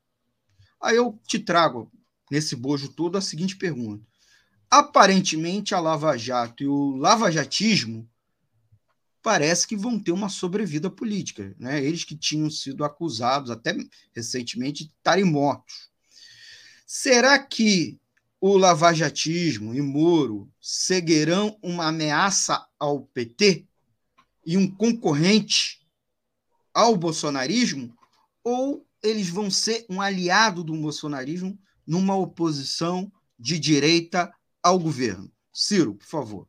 Aí eu te trago, nesse bojo todo, a seguinte pergunta. Aparentemente, a Lava Jato e o lavajatismo parece que vão ter uma sobrevida política. Né? Eles que tinham sido acusados, até recentemente, de estarem mortos. Será que o lavajatismo e Moro seguirão uma ameaça ao PT e um concorrente ao bolsonarismo? Ou eles vão ser um aliado do bolsonarismo numa oposição de direita ao governo? Ciro, por favor.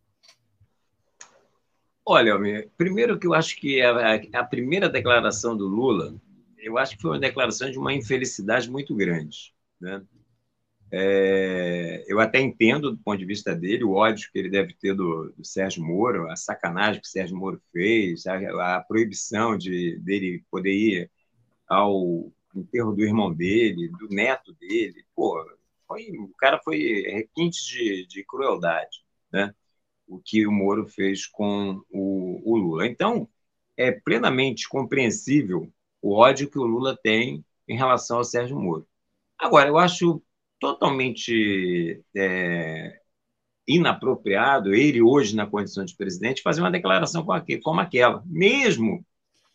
Olha, primeiro que eu acho que a, a, primeira declaração do Lula, eu acho que foi uma declaração de uma infelicidade muito grande. Né? É, eu até entendo, do ponto de vista dele, o ódio que ele deve ter do, do Sérgio Moro, a sacanagem que o Sérgio Moro fez, a, a proibição de, dele poder ir ao enterro do irmão dele, do neto dele. Pô, foi, o cara foi requinte de, de crueldade. Né? O que o Moro fez com o, o Lula. Então, é plenamente compreensível o ódio que o Lula tem em relação ao Sérgio Moro. Agora, eu acho totalmente é, inapropriado ele, hoje, na condição de presidente, fazer uma declaração como aquela, mesmo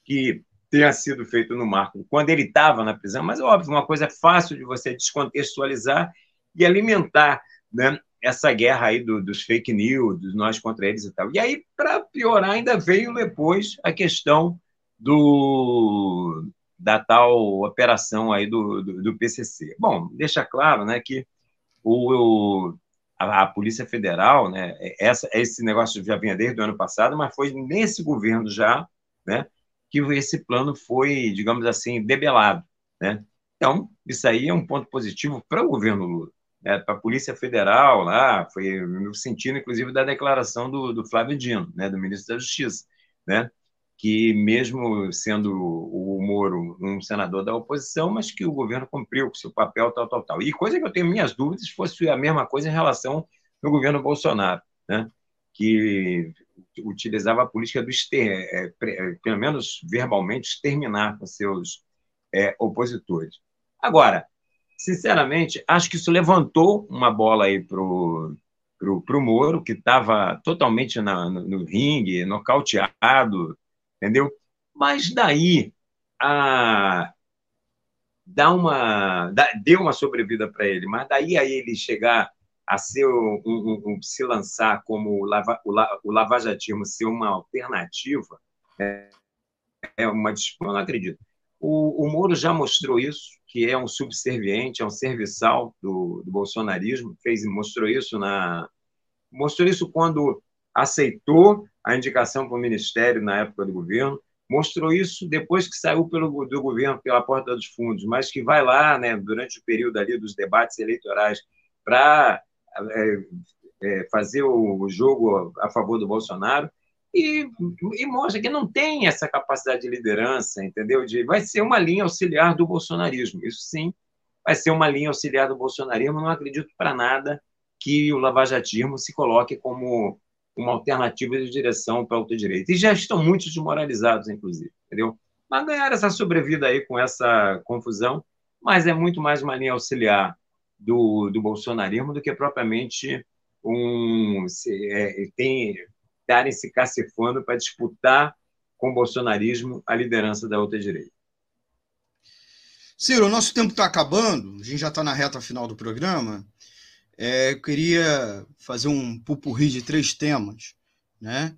que tenha sido feito no marco quando ele estava na prisão, mas, óbvio, uma coisa fácil de você descontextualizar e alimentar né, essa guerra aí do, dos fake news, dos nós contra eles e tal. E aí, para piorar, ainda veio depois a questão do da tal operação aí do, do, do PCC. Bom, deixa claro, né, que o, o a, a, Polícia Federal, né, essa, esse negócio já vinha desde o ano passado, mas foi nesse governo já, né, que esse plano foi, digamos assim, debelado, né? Então, isso aí é um ponto positivo para o governo Lula né, para a Polícia Federal lá, foi no sentido, inclusive, da declaração do, do Flávio Dino, né, do ministro da Justiça, né, que mesmo sendo o Moro um senador da oposição, mas que o governo cumpriu com seu papel, tal, tal, tal. E coisa que eu tenho minhas dúvidas fosse a mesma coisa em relação ao governo Bolsonaro, né, que utilizava a política do exter, é, é, pelo menos verbalmente, exterminar com seus é, opositores. Agora, sinceramente, acho que isso levantou uma bola aí pro pro, pro Moro, que estava totalmente na, no, no ringue, nocauteado, entendeu? Mas daí a dá uma dá, deu uma sobrevida para ele, mas daí a ele chegar a ser um, um, um, se lançar como o, lava, o, o lavajatismo ser uma alternativa é, é uma disputa, não acredito. O, o Moro já mostrou isso, que é um subserviente, é um serviçal do, do bolsonarismo, fez mostrou isso na mostrou isso quando aceitou a indicação para o ministério na época do governo, mostrou isso depois que saiu pelo do governo pela porta dos fundos, mas que vai lá, né, durante o período ali dos debates eleitorais para é, é, fazer o jogo a favor do Bolsonaro e, e, mostra que não tem essa capacidade de liderança, entendeu? De, vai ser uma linha auxiliar do bolsonarismo. Isso sim, vai ser uma linha auxiliar do bolsonarismo. Não acredito para nada que o lavajatismo se coloque como uma alternativa de direção para a ultradireita. E já estão muito desmoralizados, inclusive, entendeu? Mas ganhar essa sobrevida aí com essa confusão, mas é muito mais uma linha auxiliar do, do bolsonarismo do que propriamente um se, é, tem estarem se cacifando para disputar com o bolsonarismo a liderança da outra direita. Ciro, o nosso tempo está acabando, a gente já está na reta final do programa. É, eu queria fazer um pupurri de três temas. Né?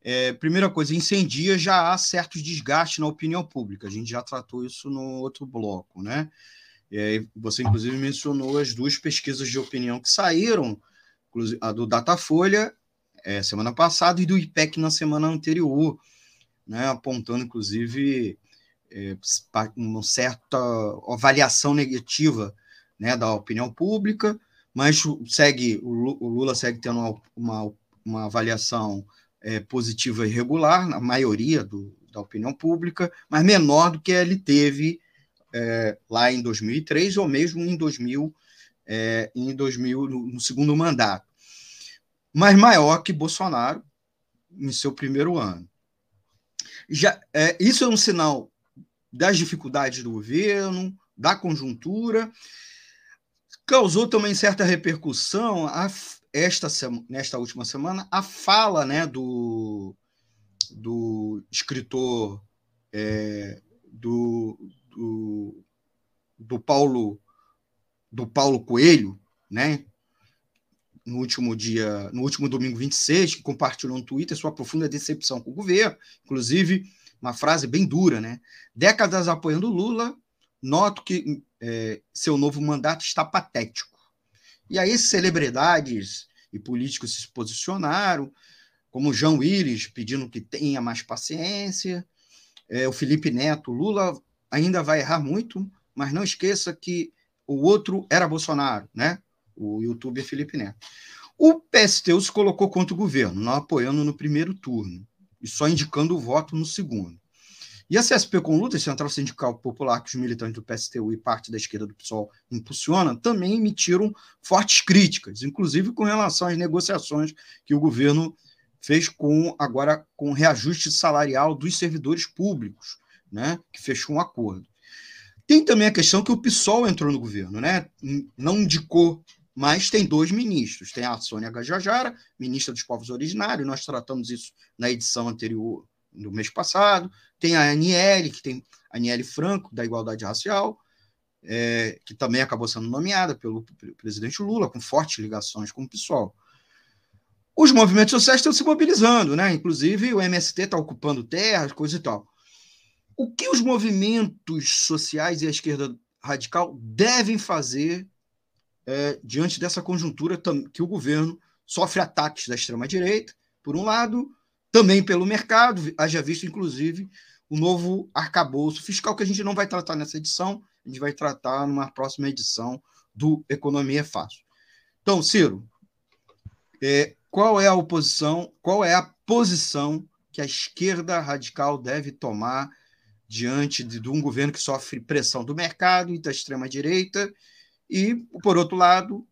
É, primeira coisa, em 100 dias já há certos desgastes na opinião pública. A gente já tratou isso no outro bloco. Né? É, você, inclusive, mencionou as duas pesquisas de opinião que saíram, a do Datafolha é, semana passada e do IPEC na semana anterior, né? apontando, inclusive, é, uma certa avaliação negativa né, da opinião pública, mas segue o Lula segue tendo uma, uma, avaliação é, positiva e regular, na maioria do, da opinião pública, mas menor do que ele teve é, lá em 2003 ou mesmo em 2000, é, em 2000 no, no segundo mandato, mas maior que Bolsonaro em seu primeiro ano. Já, é, isso é um sinal das dificuldades do governo, da conjuntura. Causou também certa repercussão a, esta nesta última semana a fala né, do, do escritor é, do, do, do Paulo do Paulo Coelho, né, no último dia, no último domingo 26, que compartilhou no Twitter sua profunda decepção com o governo, inclusive uma frase bem dura, né? Décadas apoiando Lula, noto que é, seu novo mandato está patético. E aí celebridades e políticos se posicionaram, como João Willis pedindo que tenha mais paciência, é, o Felipe Neto, Lula ainda vai errar muito, mas não esqueça que o outro era Bolsonaro, né? O youtuber Felipe Neto. O PSTU se colocou contra o governo, não apoiando no primeiro turno e só indicando o voto no segundo. E a CSP com luta, Central Sindical Popular, que os militantes do PSTU e parte da esquerda do PSOL impulsionam, também emitiram fortes críticas, inclusive com relação às negociações que o governo fez com agora com reajuste salarial dos servidores públicos, né, que fechou um acordo. Tem também a questão que o PSOL entrou no governo, né? Não indicou mas tem dois ministros. Tem a Sônia Gajajara, ministra dos Povos Originários, nós tratamos isso na edição anterior, no mês passado. Tem a Aniele, que tem a Aniele Franco, da Igualdade Racial, é, que também acabou sendo nomeada pelo, pelo, presidente Lula, com fortes ligações com o PSOL. Os movimentos sociais estão se mobilizando, né? Inclusive o MST está ocupando terras, coisa e tal. O que os movimentos sociais e a esquerda radical devem fazer é, diante dessa conjuntura que o governo sofre ataques da extrema-direita, por um lado, também pelo mercado, haja visto, inclusive, o novo arcabouço fiscal, que a gente não vai tratar nessa edição, a gente vai tratar numa próxima edição do Economia é Fácil. Então, Ciro, é, qual é a oposição, qual é a posição que a esquerda radical deve tomar diante de, de um governo que sofre pressão do mercado e da extrema-direita e, por outro lado,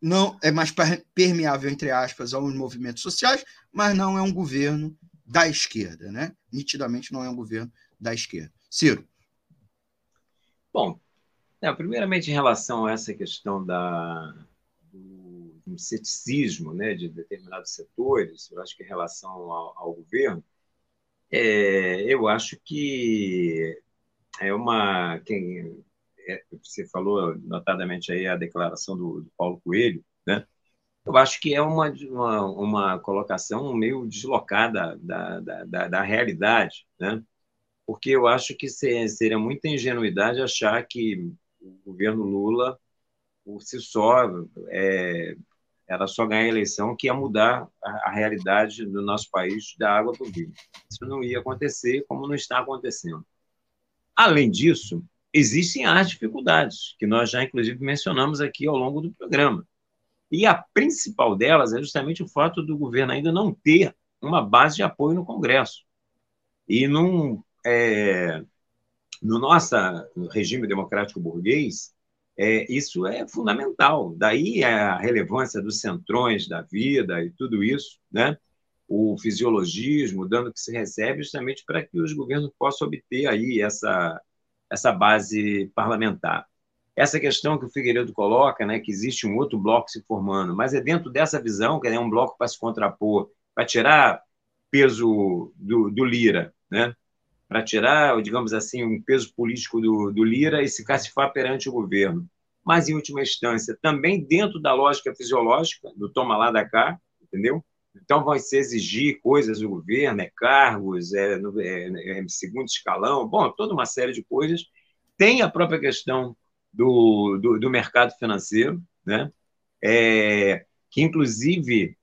não é mais permeável, entre aspas, aos movimentos sociais, mas não é um governo da esquerda, né? Nitidamente não é um governo da esquerda. Ciro. Bom, é, primeiramente em relação a essa questão da, do, do ceticismo né, de determinados setores, eu acho que em relação ao, ao governo, é, eu acho que é uma. Quem, é, você falou notadamente aí a declaração do, do, Paulo Coelho, né? Eu acho que é uma, uma, uma colocação meio deslocada da, da, da, da realidade, né? Porque eu acho que seria muita ingenuidade achar que o governo Lula, por si só, é, era só ganhar a eleição que ia mudar a, realidade do nosso país da água para o vinho. Isso não ia acontecer, como não está acontecendo. Além disso, existem as dificuldades, que nós já, inclusive, mencionamos aqui ao longo do programa. E a principal delas é justamente o fato do governo ainda não ter uma base de apoio no Congresso. E num, é, no nosso regime democrático burguês, é, isso é fundamental. Daí a relevância dos centrões da vida e tudo isso, né? o fisiologismo, o dano que se recebe, justamente para que os governos possam obter aí essa, essa base parlamentar. essa questão que o Figueiredo coloca, né, que existe um outro bloco se formando, mas é dentro dessa visão, que é um bloco para se contrapor, para tirar peso do, do Lira, né, para tirar, digamos assim, um peso político do, do Lira e se cacifar perante o governo. Mas, em última instância, também dentro da lógica fisiológica, do toma lá da cá, entendeu? Então, vai se exigir coisas do governo, é cargos, é, é, é segundo escalão, bom, toda uma série de coisas. Tem a própria questão do, do, do mercado financeiro, né? É, que, inclusive,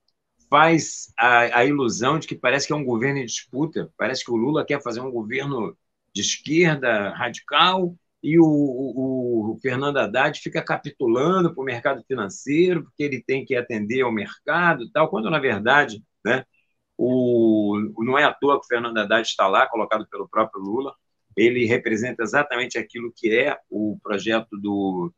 faz a, a, ilusão de que parece que é um governo em disputa, parece que o Lula quer fazer um governo de esquerda radical e o, o, o Fernando Haddad fica capitulando para o mercado financeiro, porque ele tem que atender ao mercado tal, quando, na verdade, né, o, não é à toa que o Fernando Haddad está lá, colocado pelo próprio Lula, ele representa exatamente aquilo que é o projeto do,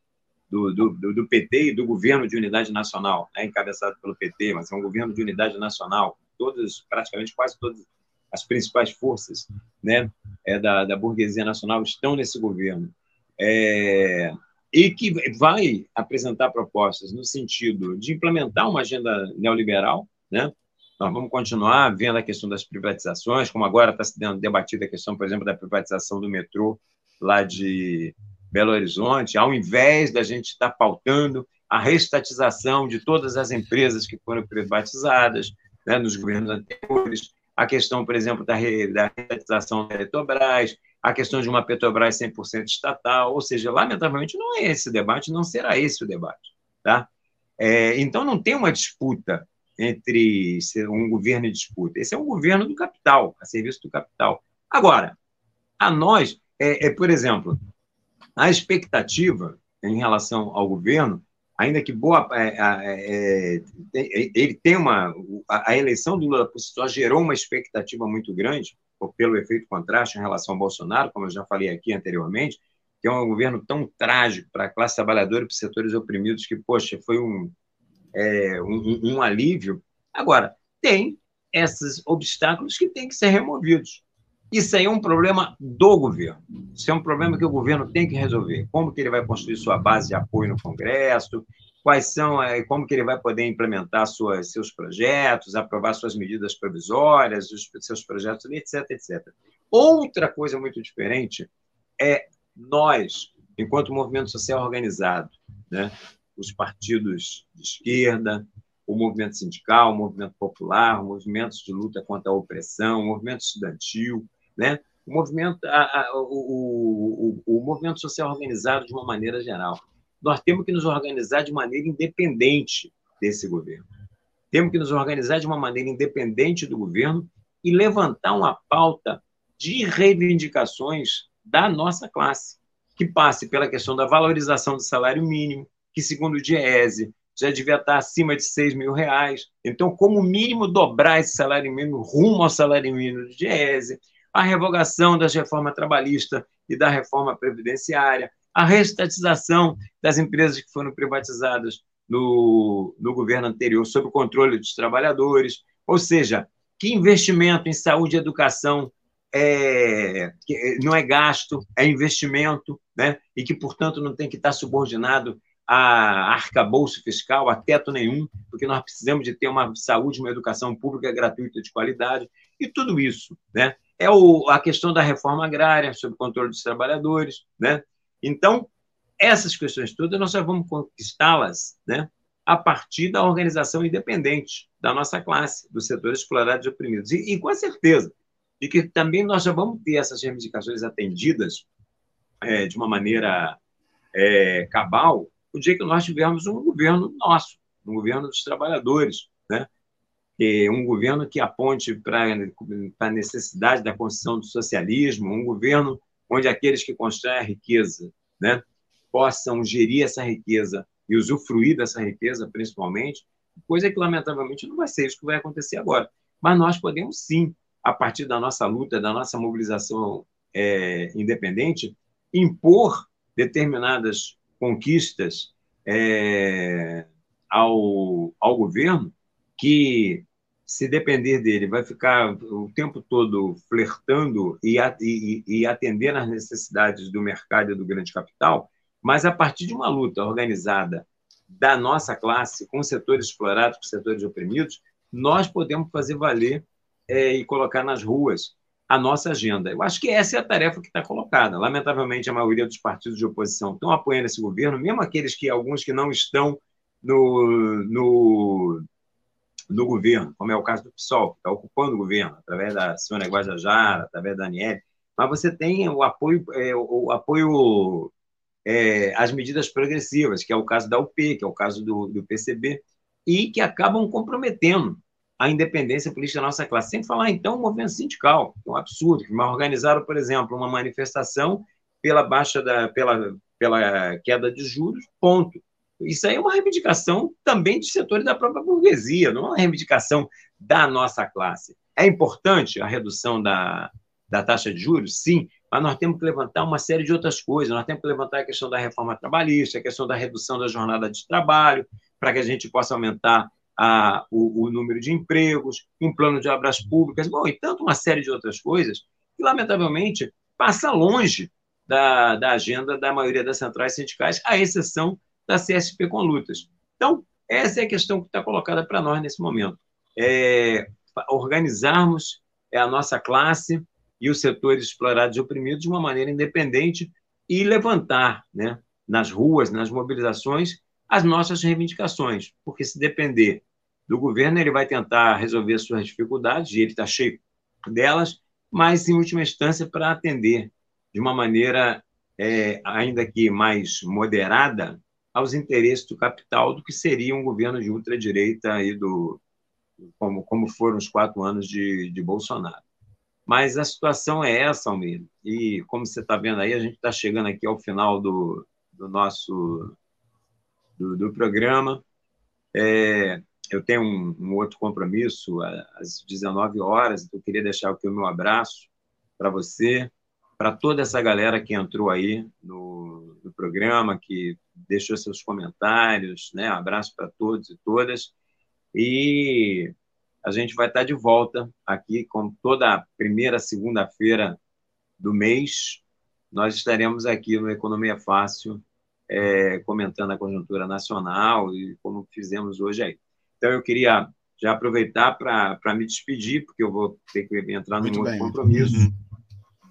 do, do, do PT e do governo de unidade nacional, né, encabeçado pelo PT, mas é um governo de unidade nacional. Todas, praticamente quase todas as principais forças né, é, da, da burguesia nacional estão nesse governo. É, e que vai apresentar propostas no sentido de implementar uma agenda neoliberal, né? Nós vamos continuar vendo a questão das privatizações, como agora está sendo debatida a questão, por exemplo, da privatização do metrô lá de Belo Horizonte, ao invés da gente estar pautando a restatização de todas as empresas que foram privatizadas né, nos governos anteriores, a questão, por exemplo, da, da restatização da Petrobras, a questão de uma Petrobras 100% estatal, ou seja, lamentavelmente não é esse o debate, não será esse o debate. Tá? É, então não tem uma disputa entre um governo e disputa. Esse é um governo do capital, a serviço do capital. Agora, a nós, é, é, por exemplo, a expectativa em relação ao governo, ainda que boa, é, é, é ele tem uma, a, a eleição do Lula por si só gerou uma expectativa muito grande, pelo efeito contraste em relação ao Bolsonaro, como eu já falei aqui anteriormente, que é um governo tão trágico para a classe trabalhadora e para os setores oprimidos que, poxa, foi um, é, um, um alívio. Agora, tem esses obstáculos que têm que ser removidos. Isso aí é um problema do governo. Isso é um problema que o governo tem que resolver. Como que ele vai construir sua base de apoio no Congresso? Quais são, é, como que ele vai poder implementar suas, seus projetos, aprovar suas medidas provisórias, os seus projetos, etc, etc. Outra coisa muito diferente é nós, enquanto movimento social organizado, né? os partidos de esquerda, o movimento sindical, o movimento popular, movimentos de luta contra a opressão, o movimento estudantil, né? o, movimento, a, a, o, o, o movimento social organizado de uma maneira geral. Nós temos que nos organizar de maneira independente desse governo. Temos que nos organizar de uma maneira independente do governo e levantar uma pauta de reivindicações da nossa classe, que passe pela questão da valorização do salário mínimo, que, segundo o Diese, já devia estar acima de 6 mil reais. Então, como mínimo, dobrar esse salário mínimo rumo ao salário mínimo do Diese, a revogação das reformas trabalhista e da reforma previdenciária, a restatização das empresas que foram privatizadas no, no governo anterior sob o controle dos trabalhadores, ou seja, que investimento em saúde e educação é, não é gasto, é investimento, né? e que, portanto, não tem que estar subordinado a arcabouço fiscal, a teto nenhum, porque nós precisamos de ter uma saúde, uma educação pública gratuita de qualidade, e tudo isso. Né? É o, a questão da reforma agrária, sob o controle dos trabalhadores. Né? Então, essas questões todas nós já vamos conquistá-las né? a partir da organização independente da nossa classe, dos setores explorados e oprimidos. E, e com a certeza de que também nós já vamos ter essas reivindicações atendidas é, de uma maneira é, cabal o dia que nós tivermos um governo nosso, um governo dos trabalhadores, né? E um governo que aponte para a necessidade da construção do socialismo, um governo onde aqueles que constroem a riqueza né, possam gerir essa riqueza e usufruir dessa riqueza, principalmente, coisa que, lamentavelmente, não vai ser isso que vai acontecer agora. Mas nós podemos, sim, a partir da nossa luta, da nossa mobilização é, independente, impor determinadas conquistas é, ao, ao governo que, se depender dele, vai ficar o tempo todo flertando e, atendendo às necessidades do mercado e do grande capital, Mas a partir de uma luta organizada da nossa classe, com setores explorados, com setores oprimidos, nós podemos fazer valer é, e colocar nas ruas a nossa agenda. Eu acho que essa é a tarefa que está colocada. Lamentavelmente, a maioria dos partidos de oposição estão apoiando esse governo, mesmo aqueles que alguns que não estão no, no, no governo, como é o caso do PSOL, que está ocupando o governo, através da Sônia Guajajara, através da Aniele, mas você tem o apoio, é, o apoio é, às medidas progressivas, que é o caso da UP, que é o caso do, do PCB, e que acabam comprometendo a independência política da nossa classe. Sem falar, então, o movimento sindical, que é um absurdo, que organizaram, por exemplo, uma manifestação pela baixa da, pela, pela queda de juros, ponto. Isso aí é uma reivindicação também de setores da própria burguesia, não é uma reivindicação da nossa classe. É importante a redução da, da taxa de juros? Sim, mas nós temos que levantar uma série de outras coisas. Nós temos que levantar a questão da reforma trabalhista, a questão da redução da jornada de trabalho, para que a gente possa aumentar a, o, o, número de empregos, um plano de obras públicas, bom, e tanto uma série de outras coisas que, lamentavelmente, passa longe da, da agenda da maioria das centrais sindicais, à exceção da CSP com lutas. Então, essa é a questão que está colocada para nós nesse momento. É organizarmos a nossa classe e os setores explorados e oprimidos de uma maneira independente e levantar, né, nas ruas, nas mobilizações, as nossas reivindicações, porque se depender do governo, ele vai tentar resolver suas dificuldades, e ele está cheio delas, mas, em última instância, para atender de uma maneira, é, ainda que mais moderada, aos interesses do capital do que seria um governo de ultradireita e do como, como foram os quatro anos de, de Bolsonaro. Mas a situação é essa, Almir. E como você está vendo aí, a gente está chegando aqui ao final do, do nosso do, do programa. É, eu tenho um, um, outro compromisso às 19 horas, então eu queria deixar aqui o meu abraço para você, para toda essa galera que entrou aí no, no programa, que deixou seus comentários, né? Abraço para todos e todas. E a gente vai estar de volta aqui com toda primeira segunda-feira do mês. Nós estaremos aqui no Economia Fácil, é, comentando a conjuntura nacional e como fizemos hoje aí. Então, eu queria já aproveitar para me despedir, porque eu vou ter que entrar num outro compromisso. Uhum.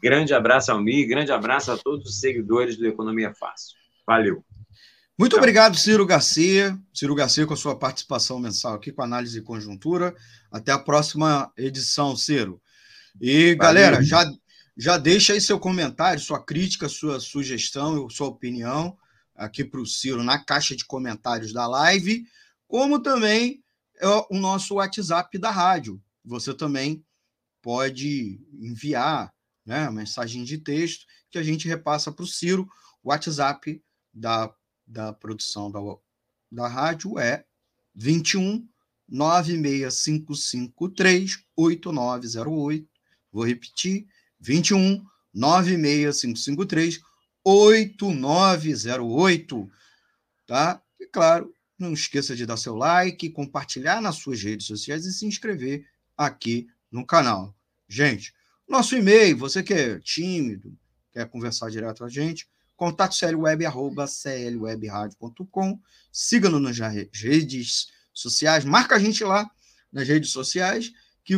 Grande abraço ao Mi, grande abraço a todos os seguidores do Economia Fácil. Valeu. Muito Tchau. obrigado, Ciro Garcia. Ciro Garcia, com a sua participação mensal aqui com análise e conjuntura. Até a próxima edição, Ciro. E, Valeu. galera, já, já deixa aí seu comentário, sua crítica, sua sugestão, sua opinião aqui para o Ciro na caixa de comentários da live, como também é o nosso WhatsApp da rádio. Você também pode enviar né, mensagem de texto que a gente repassa para o Ciro. O WhatsApp da da produção da, da rádio é 21 96553 8908. Vou repetir: 21 96553 8908. Tá? E claro, não esqueça de dar seu like, compartilhar nas suas redes sociais e se inscrever aqui no canal. Gente, nosso e-mail, você que é tímido, quer conversar direto com a gente, Contato clweb, arroba clwebradio.com. Siga-nos nas redes sociais. Marca a gente lá nas redes sociais que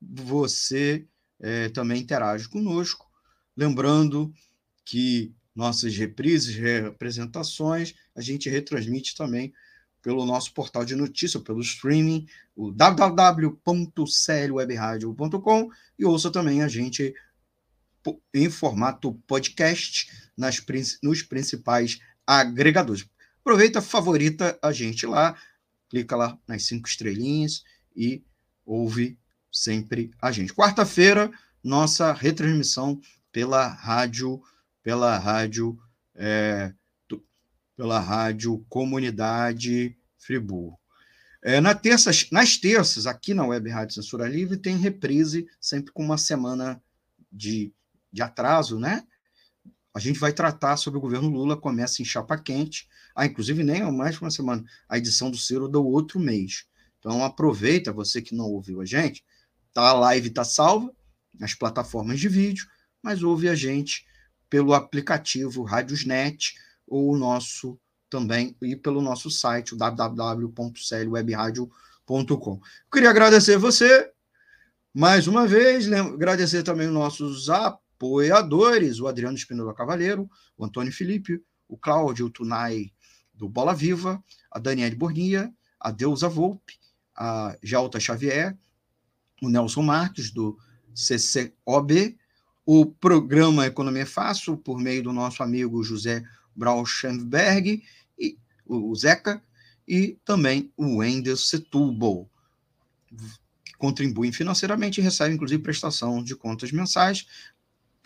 você é, também interage conosco. Lembrando que nossas reprises, representações, a gente retransmite também pelo nosso portal de notícia, pelo streaming, o www.clwebradio.com e ouça também a gente em formato podcast nas, nos principais agregadores. Aproveita, favorita a gente lá, clica lá nas cinco estrelinhas e ouve sempre a gente. Quarta-feira, nossa retransmissão pela rádio, pela rádio, é, pela rádio Comunidade Friburgo. É, na terça, nas terças, aqui na Web Rádio Censura Livre, tem reprise, sempre com uma semana de de atraso, né? A gente vai tratar sobre o governo Lula, começa em chapa quente. Ah, inclusive nem é mais uma semana, a edição do Ciro do outro mês. Então aproveita, você que não ouviu a gente, tá, a live está salva nas plataformas de vídeo, mas ouve a gente pelo aplicativo Radiosnet o nosso também e pelo nosso site, www.clwebradio.com. Queria agradecer você mais uma vez, agradecer também os nossos apoiadores, o Adriano Espinola Cavaleiro, o Antônio Felipe, o Cláudio Tunai do Bola Viva, a Daniele Bornia, a Deusa Volpe, a Jalta Xavier, o Nelson Marques, do CCOB, o programa Economia Fácil, por meio do nosso amigo José Brauschenberg, e o Zeca, e também o Wendel Setúbal, que contribuem financeiramente e recebem, inclusive, prestação de contas mensais.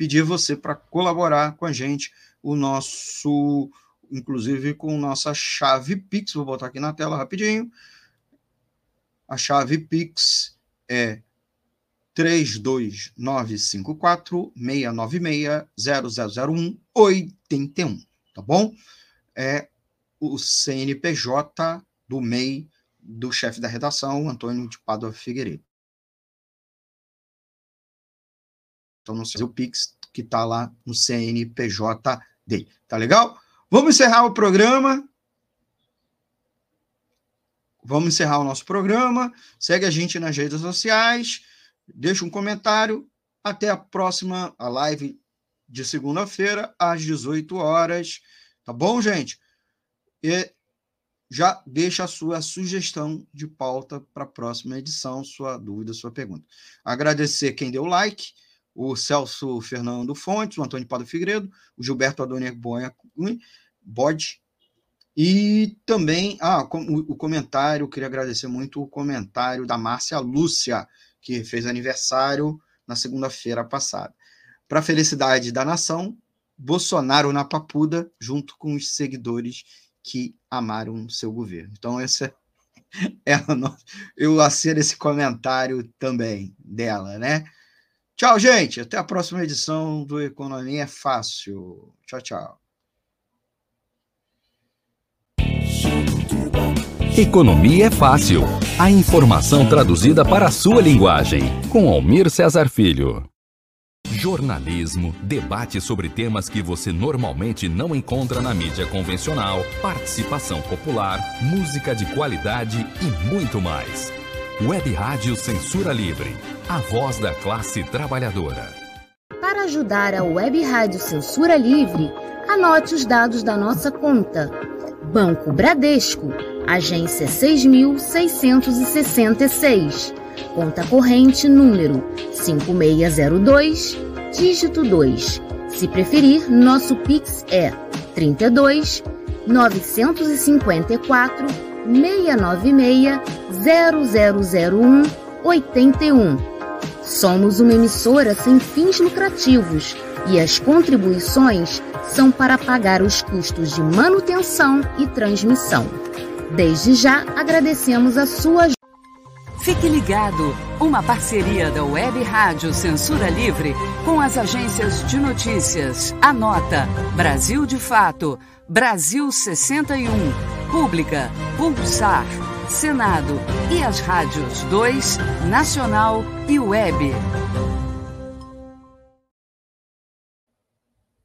Pedir você para colaborar com a gente, o nosso, inclusive com nossa chave Pix, vou botar aqui na tela rapidinho. A chave Pix é 32954 696 0001 81, tá bom? É o CNPJ do MEI do chefe da redação, Antônio de Pádua Figueiredo. Então, não sei o Pix que está lá no CNPJ dele. Tá legal? Vamos encerrar o programa. Vamos encerrar o nosso programa. Segue a gente nas redes sociais. Deixa um comentário. Até a próxima a live de segunda-feira, às 18 horas. Tá bom, gente? E já deixa a sua sugestão de pauta para a próxima edição, sua dúvida, sua pergunta. Agradecer quem deu like, o Celso Fernando Fontes, o Antônio Paulo Figueiredo, o Gilberto Adonier Bode, e também ah, o comentário, queria agradecer muito o comentário da Márcia Lúcia, que fez aniversário na segunda-feira passada. Para a felicidade da nação, Bolsonaro na papuda, junto com os seguidores que amaram seu governo. Então, esse é, é eu assino esse comentário também dela, né? Tchau, gente. Até a próxima edição do Economia Fácil. Tchau, tchau. Economia é Fácil. A informação traduzida para a sua linguagem. Com Almir Cesar Filho. Jornalismo, debate sobre temas que você normalmente não encontra na mídia convencional, participação popular, música de qualidade e muito mais. Web Rádio Censura Livre, a voz da classe trabalhadora. Para ajudar a Web Rádio Censura Livre, anote os dados da nossa conta. Banco Bradesco, agência 6666. Conta corrente número 5602, dígito 2. Se preferir, nosso Pix é 32 954 696 0001 81. Somos uma emissora sem fins lucrativos e as contribuições são para pagar os custos de manutenção e transmissão. Desde já agradecemos a sua Fique ligado, uma parceria da Web Rádio Censura Livre com as agências de notícias. Anota Brasil de Fato, Brasil 61, Pública, Pulsar, Senado e as rádios 2, Nacional e Web.